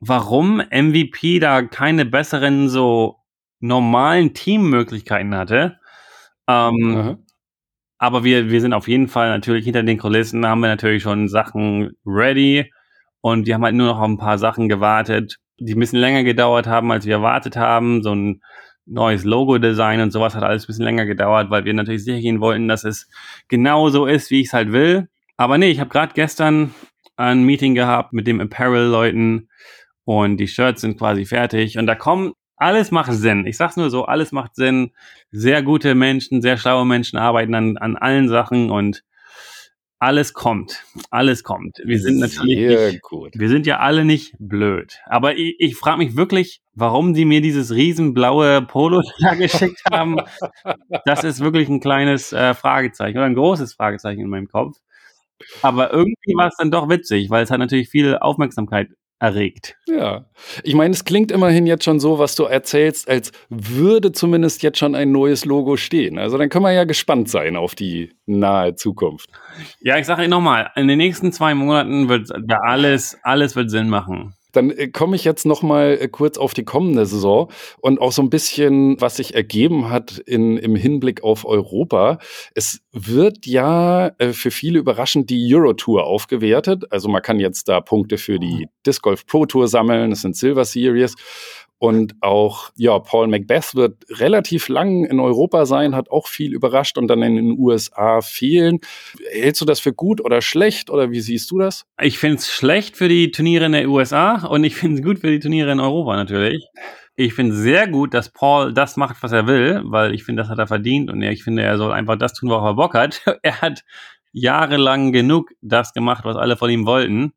warum MVP da keine besseren so normalen Teammöglichkeiten hatte. Ähm, aber wir, wir sind auf jeden Fall natürlich hinter den Kulissen, haben wir natürlich schon Sachen ready und die haben halt nur noch auf ein paar Sachen gewartet, die ein bisschen länger gedauert haben, als wir erwartet haben. So ein neues Logo-Design und sowas hat alles ein bisschen länger gedauert, weil wir natürlich sicher gehen wollten, dass es genau so ist, wie ich es halt will. Aber nee, ich habe gerade gestern ein Meeting gehabt mit dem Apparel-Leuten und die Shirts sind quasi fertig und da kommen alles macht Sinn. Ich sag's nur so, alles macht Sinn. Sehr gute Menschen, sehr schlaue Menschen arbeiten an, an allen Sachen und alles kommt. Alles kommt. Wir sind natürlich nicht, wir sind ja alle nicht blöd. Aber ich, ich frage mich wirklich, warum die mir dieses riesenblaue Polo [laughs] da geschickt haben. Das ist wirklich ein kleines äh, Fragezeichen oder ein großes Fragezeichen in meinem Kopf. Aber irgendwie war es dann doch witzig, weil es hat natürlich viel Aufmerksamkeit erregt. Ja, ich meine, es klingt immerhin jetzt schon so, was du erzählst, als würde zumindest jetzt schon ein neues Logo stehen. Also dann können wir ja gespannt sein auf die nahe Zukunft. Ja, ich sage Ihnen nochmal, in den nächsten zwei Monaten wird da alles, alles wird Sinn machen. Dann äh, komme ich jetzt noch mal äh, kurz auf die kommende Saison und auch so ein bisschen, was sich ergeben hat in, im Hinblick auf Europa. Es wird ja äh, für viele überraschend die Euro Tour aufgewertet. Also man kann jetzt da Punkte für die Disc Golf Pro Tour sammeln. Das sind Silver Series. Und auch, ja, Paul Macbeth wird relativ lang in Europa sein, hat auch viel überrascht und dann in den USA fehlen. Hältst du das für gut oder schlecht oder wie siehst du das? Ich finde es schlecht für die Turniere in der USA und ich finde es gut für die Turniere in Europa natürlich. Ich finde sehr gut, dass Paul das macht, was er will, weil ich finde, das hat er verdient und ich finde, er soll einfach das tun, worauf er Bock hat. [laughs] Er hat jahrelang genug das gemacht, was alle von ihm wollten.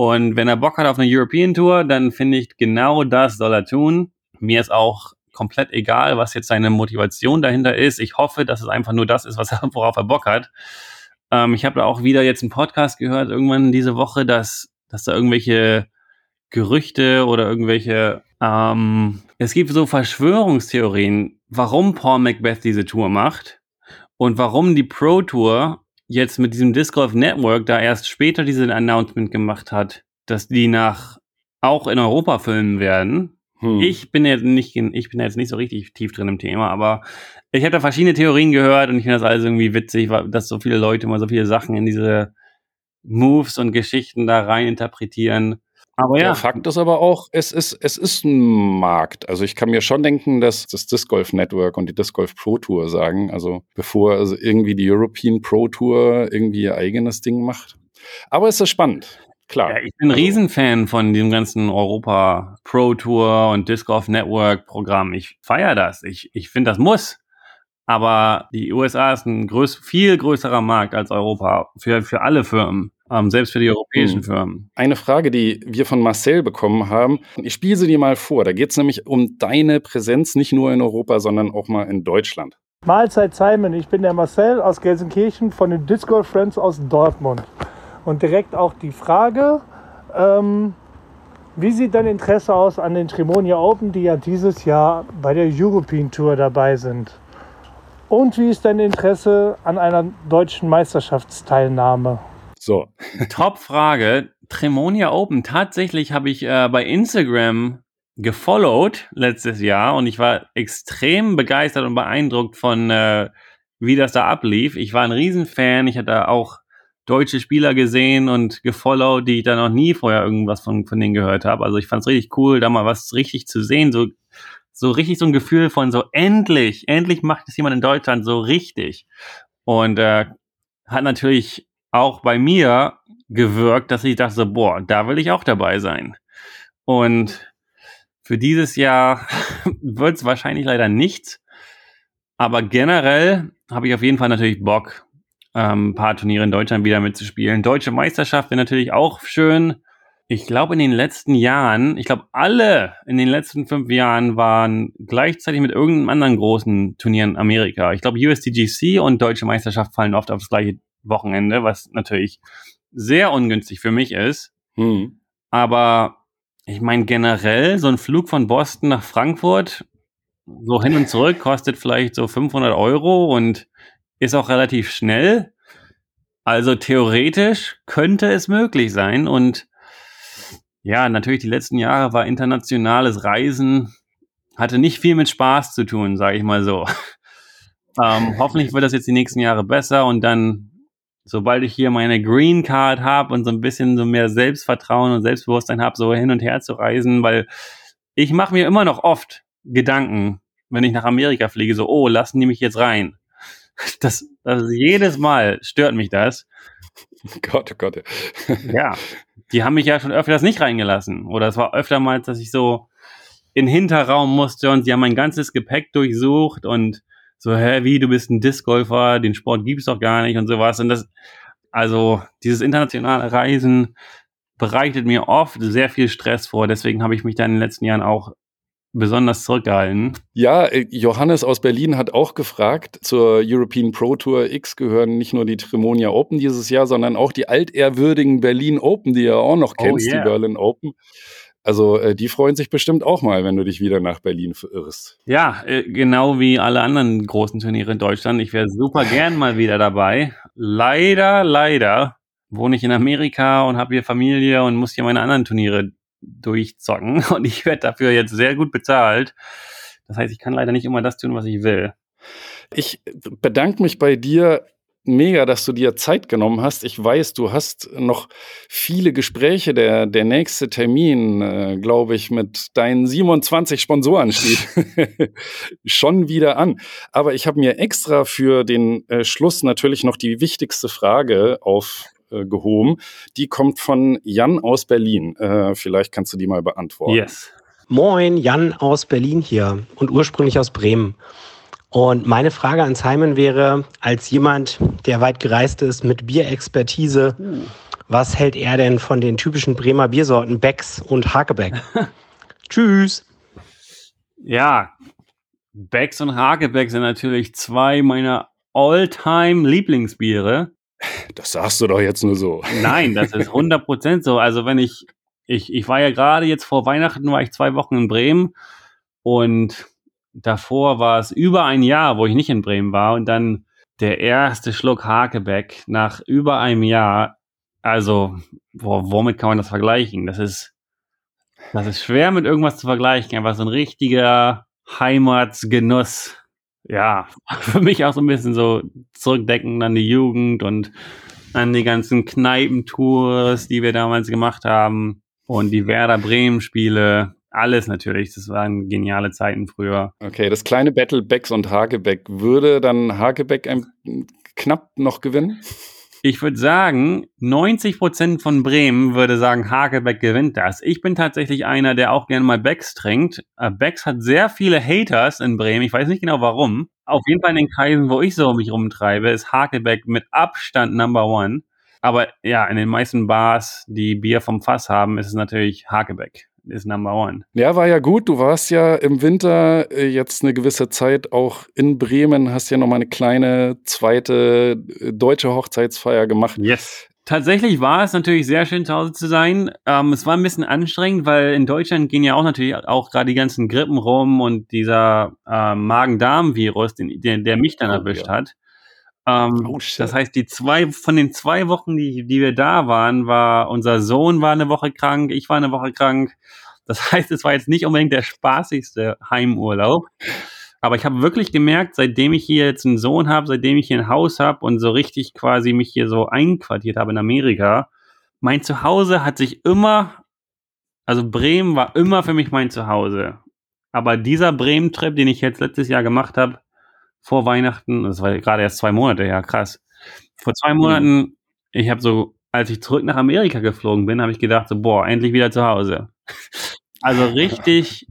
Und wenn er Bock hat auf eine European Tour, dann finde ich, genau das soll er tun. Mir ist auch komplett egal, was jetzt seine Motivation dahinter ist. Ich hoffe, dass es einfach nur das ist, was er, [laughs] worauf er Bock hat. Ähm, ich habe da auch wieder jetzt einen Podcast gehört, irgendwann diese Woche, dass, dass da irgendwelche Gerüchte oder irgendwelche, ähm, es gibt so Verschwörungstheorien, warum Paul Macbeth diese Tour macht und warum die Pro Tour jetzt mit diesem Disc Golf Network da erst später diesen Announcement gemacht hat, dass die nach auch in Europa filmen werden. Hm. Ich bin jetzt nicht, ich bin jetzt nicht so richtig tief drin im Thema, aber ich habe da verschiedene Theorien gehört und ich finde das alles irgendwie witzig, dass so viele Leute mal so viele Sachen in diese Moves und Geschichten da rein interpretieren. Aber ja. Der Fakt ist aber auch, es ist, es ist ein Markt. Also ich kann mir schon denken, dass das Disc Golf Network und die Disc Golf Pro Tour sagen, also bevor also irgendwie die European Pro Tour irgendwie ihr eigenes Ding macht. Aber es ist spannend. Klar. Ja, ich bin ein Also- Riesenfan von diesem ganzen Europa Pro Tour und Disc Golf Network Programm. Ich feiere das. Ich, ich finde, das muss. Aber die USA ist ein größ viel größerer Markt als Europa für, für alle Firmen, selbst für die europäischen Hm. Firmen. Eine Frage, die wir von Marcel bekommen haben. Ich spiele sie dir mal vor. Da geht es nämlich um deine Präsenz nicht nur in Europa, sondern auch mal in Deutschland. Mahlzeit Simon, ich bin der Marcel aus Gelsenkirchen von den Disc Golf Friends aus Dortmund. Und direkt auch die Frage, ähm, wie sieht dein Interesse aus an den Tremonia Open, die ja dieses Jahr bei der European Tour dabei sind? Und wie ist dein Interesse an einer deutschen Meisterschaftsteilnahme? So, [laughs] Top Frage. Tremonia Open. Tatsächlich habe ich äh, bei Instagram gefollowt letztes Jahr und ich war extrem begeistert und beeindruckt von, äh, wie das da ablief. Ich war ein Riesenfan. Ich hatte auch deutsche Spieler gesehen und gefollowt, die ich da noch nie vorher irgendwas von, von denen gehört habe. Also ich fand es richtig cool, da mal was richtig zu sehen. So, so richtig so ein Gefühl von so endlich, endlich macht es jemand in Deutschland so richtig. Und äh, hat natürlich auch bei mir gewirkt, dass ich dachte, boah, da will ich auch dabei sein. Und für dieses Jahr [laughs] wird es wahrscheinlich leider nichts. Aber generell habe ich auf jeden Fall natürlich Bock, ähm, ein paar Turniere in Deutschland wieder mitzuspielen. Deutsche Meisterschaft wäre natürlich auch schön. Ich glaube, in den letzten Jahren, ich glaube, alle in den letzten fünf Jahren waren gleichzeitig mit irgendeinem anderen großen Turnier in Amerika. Ich glaube, USDGC und Deutsche Meisterschaft fallen oft aufs gleiche Wochenende, was natürlich sehr ungünstig für mich ist. hm. Aber ich meine, generell, so ein Flug von Boston nach Frankfurt, so hin und zurück, kostet vielleicht so 500 Euro und ist auch relativ schnell. Also theoretisch könnte es möglich sein. Und ja, natürlich die letzten Jahre war internationales Reisen, hatte nicht viel mit Spaß zu tun, sage ich mal so. [laughs] Ähm, hoffentlich wird das jetzt die nächsten Jahre besser und dann, sobald ich hier meine Green Card habe und so ein bisschen so mehr Selbstvertrauen und Selbstbewusstsein habe, so hin und her zu reisen, weil ich mache mir immer noch oft Gedanken, wenn ich nach Amerika fliege, so, oh, lassen die mich jetzt rein. [laughs] Das, das jedes Mal stört mich das. [laughs] Gott, oh Gott. [laughs] Ja, die haben mich ja schon öfters nicht reingelassen. Oder es war öfter mal, dass ich so in den Hinterraum musste und sie haben mein ganzes Gepäck durchsucht und so, hä, wie, du bist ein Discgolfer, den Sport gibt's doch gar nicht und sowas. Und das, Also dieses internationale Reisen bereitet mir oft sehr viel Stress vor. Deswegen habe ich mich da in den letzten Jahren auch besonders zurückgehalten. Ja, äh, Johannes aus Berlin hat auch gefragt, zur European Pro Tour X gehören nicht nur die Tremonia Open dieses Jahr, sondern auch die altehrwürdigen Berlin Open, die ihr auch noch kennst, oh yeah. die Berlin Open. Also äh, die freuen sich bestimmt auch mal, wenn du dich wieder nach Berlin verirrst. Ja, äh, genau wie alle anderen großen Turniere in Deutschland. Ich wäre super gern mal wieder dabei. Leider, leider wohne ich in Amerika und habe hier Familie und muss hier meine anderen Turniere durchzocken. [laughs] Und ich werde dafür jetzt sehr gut bezahlt. Das heißt, ich kann leider nicht immer das tun, was ich will. Ich bedanke mich bei dir mega, dass du dir Zeit genommen hast. Ich weiß, du hast noch viele Gespräche. Der, der nächste Termin, äh, glaube ich, mit deinen 27 Sponsoren steht [laughs] schon wieder an. Aber ich habe mir extra für den äh, Schluss natürlich noch die wichtigste Frage aufgehoben. Äh, die kommt von Jan aus Berlin. Äh, vielleicht kannst du die mal beantworten. Yes. Moin, Jan aus Berlin hier und ursprünglich aus Bremen. Und meine Frage an Simon wäre, als jemand, der weit gereist ist mit Bierexpertise, was hält er denn von den typischen Bremer Biersorten Becks und Hakebeck? [laughs] Tschüss. Ja, Becks und Hakebeck sind natürlich zwei meiner all-time Lieblingsbiere. Das sagst du doch jetzt nur so. [laughs] Nein, das ist 100% so. Also wenn ich, ich, ich war ja gerade jetzt vor Weihnachten, war ich zwei Wochen in Bremen und davor war es über ein Jahr, wo ich nicht in Bremen war und dann der erste Schluck Hakebeck nach über einem Jahr. Also, wo, womit kann man das vergleichen? Das ist, das ist schwer mit irgendwas zu vergleichen. Einfach so ein richtiger Heimatsgenuss. Ja, [laughs] für mich auch so ein bisschen so zurückdecken an die Jugend und an die ganzen Kneipentours, die wir damals gemacht haben und die Werder Bremen Spiele. Alles natürlich. Das waren geniale Zeiten früher. Okay, das kleine Battle Becks und Hagebeck. Würde dann Hagebeck ein, knapp noch gewinnen? Ich würde sagen, 90 Prozent von Bremen würde sagen, Hagebeck gewinnt das. Ich bin tatsächlich einer, der auch gerne mal Becks trinkt. Äh, Becks hat sehr viele Haters in Bremen. Ich weiß nicht genau warum. Auf jeden Fall in den Kreisen, wo ich so mich rumtreibe, ist Hagebeck mit Abstand Number One. Aber ja, in den meisten Bars, die Bier vom Fass haben, ist es natürlich Hagebeck ist Number One. Ja, war ja gut. Du warst ja im Winter äh, jetzt eine gewisse Zeit auch in Bremen, hast ja nochmal eine kleine zweite äh, deutsche Hochzeitsfeier gemacht. Yes. Tatsächlich war es natürlich sehr schön zu Hause zu sein. Ähm, es war ein bisschen anstrengend, weil in Deutschland gehen ja auch natürlich auch gerade die ganzen Grippen rum und dieser äh, Magen-Darm-Virus, der, der mich dann oh, erwischt ja. hat. Ähm, oh, das heißt, die zwei von den zwei Wochen, die, die wir da waren, war unser Sohn war eine Woche krank, ich war eine Woche krank. Das [laughs] heißt, es war jetzt nicht unbedingt der spaßigste Heimurlaub. Aber ich habe wirklich gemerkt, seitdem ich hier jetzt einen Sohn habe, seitdem ich hier ein Haus habe und so richtig quasi mich hier so einquartiert habe in Amerika, mein Zuhause hat sich immer, also Bremen war immer für mich mein Zuhause. Aber dieser Bremen-Trip, den ich jetzt letztes Jahr gemacht habe, vor Weihnachten, das war gerade erst zwei Monate, ja krass. Vor zwei Monaten, mhm. ich habe so, als ich zurück nach Amerika geflogen bin, habe ich gedacht, so, boah, endlich wieder zu Hause. [laughs] Also richtig,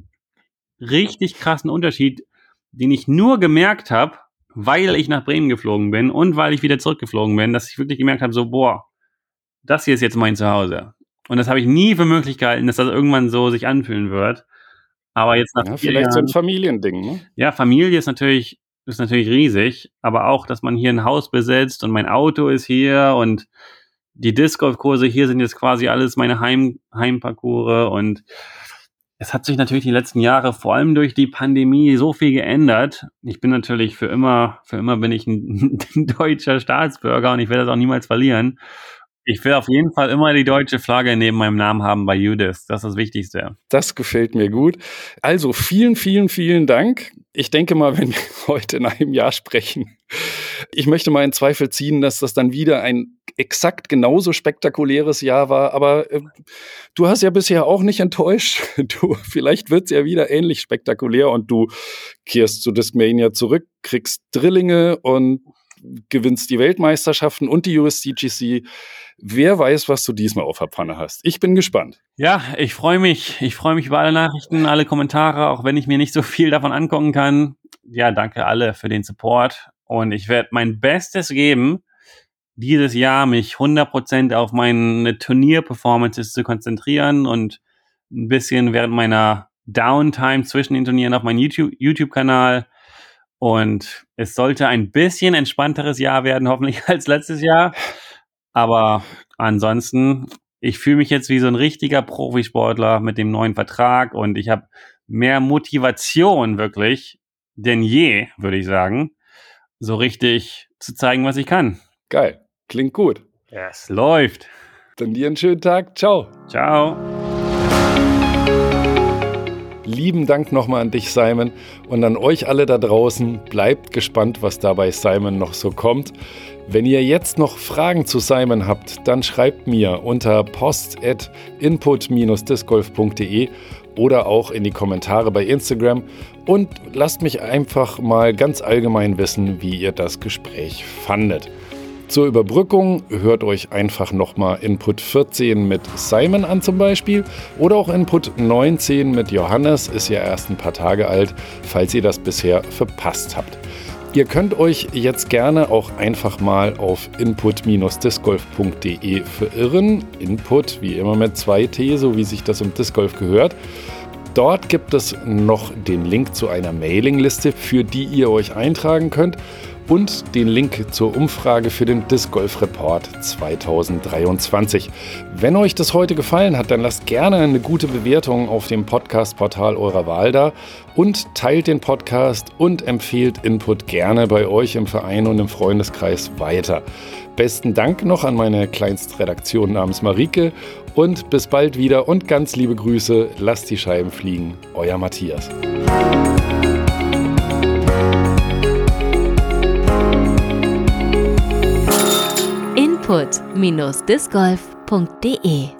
richtig krassen Unterschied, den ich nur gemerkt habe, weil ich nach Bremen geflogen bin und weil ich wieder zurückgeflogen bin, dass ich wirklich gemerkt habe, so, boah, das hier ist jetzt mein Zuhause. Und das habe ich nie für möglich gehalten, dass das irgendwann so sich anfühlen wird. Aber jetzt nach ja, vielleicht Jahren, so ein Familiending, ne? Ja, Familie ist natürlich ist natürlich riesig, aber auch, dass man hier ein Haus besitzt und mein Auto ist hier und die Disc Golf Kurse hier sind jetzt quasi alles meine Heim Heimparcours und es hat sich natürlich die letzten Jahre vor allem durch die Pandemie so viel geändert. Ich bin natürlich für immer, für immer bin ich ein, ein [laughs] deutscher Staatsbürger und ich werde das auch niemals verlieren. Ich will auf jeden Fall immer die deutsche Flagge neben meinem Namen haben bei Judith. Das ist das Wichtigste. Das gefällt mir gut. Also vielen, vielen, vielen Dank. Ich denke mal, wenn wir [laughs] heute in einem Jahr sprechen, ich möchte mal in Zweifel ziehen, dass das dann wieder ein exakt genauso spektakuläres Jahr war. Aber äh, du hast ja bisher auch nicht enttäuscht. [laughs] Du, vielleicht wird es ja wieder ähnlich spektakulär und du kehrst zu Discmania zurück, kriegst Drillinge und gewinnst die Weltmeisterschaften und die USDGC. Wer weiß, was du diesmal auf der Pfanne hast. Ich bin gespannt. Ja, ich freue mich. Ich freue mich über alle Nachrichten, alle Kommentare, auch wenn ich mir nicht so viel davon angucken kann. Ja, danke alle für den Support. Und ich werde mein Bestes geben, dieses Jahr mich 100% auf meine Turnierperformances zu konzentrieren und ein bisschen während meiner Downtime zwischen den Turnieren auf meinen YouTube-Kanal. Und es sollte ein bisschen entspannteres Jahr werden, [laughs] hoffentlich als letztes Jahr. Aber ansonsten, ich fühle mich jetzt wie so ein richtiger Profisportler mit dem neuen Vertrag und ich habe mehr Motivation wirklich denn je, würde ich sagen, so richtig zu zeigen, was ich kann. Geil, klingt gut. Es läuft. Dann dir einen schönen Tag. Ciao. Ciao. Lieben Dank nochmal an dich, Simon. Und an euch alle da draußen. Bleibt gespannt, was da bei Simon noch so kommt. Wenn ihr jetzt noch Fragen zu Simon habt, dann schreibt mir unter post.input-discgolf.de oder auch in die Kommentare bei Instagram und lasst mich einfach mal ganz allgemein wissen, wie ihr das Gespräch fandet. Zur Überbrückung hört euch einfach nochmal Input 14 mit Simon an zum Beispiel oder auch Input 19 mit Johannes, ist ja erst ein paar Tage alt, falls ihr das bisher verpasst habt. Ihr könnt euch jetzt gerne auch einfach mal auf input-discgolf.de verirren. Input wie immer mit zwei T, so wie sich das im Disc Golf gehört. Dort gibt es noch den Link zu einer Mailingliste, für die ihr euch eintragen könnt und den Link zur Umfrage für den Disc Golf Report 2023. Wenn euch das heute gefallen hat, dann lasst gerne eine gute Bewertung auf dem Podcast-Portal eurer Wahl da und teilt den Podcast und empfehlt Input gerne bei euch im Verein und im Freundeskreis weiter. Besten Dank noch an meine Kleinstredaktion namens Marike und bis bald wieder und ganz liebe Grüße. Lasst die Scheiben fliegen. Euer Matthias. input-discgolf.de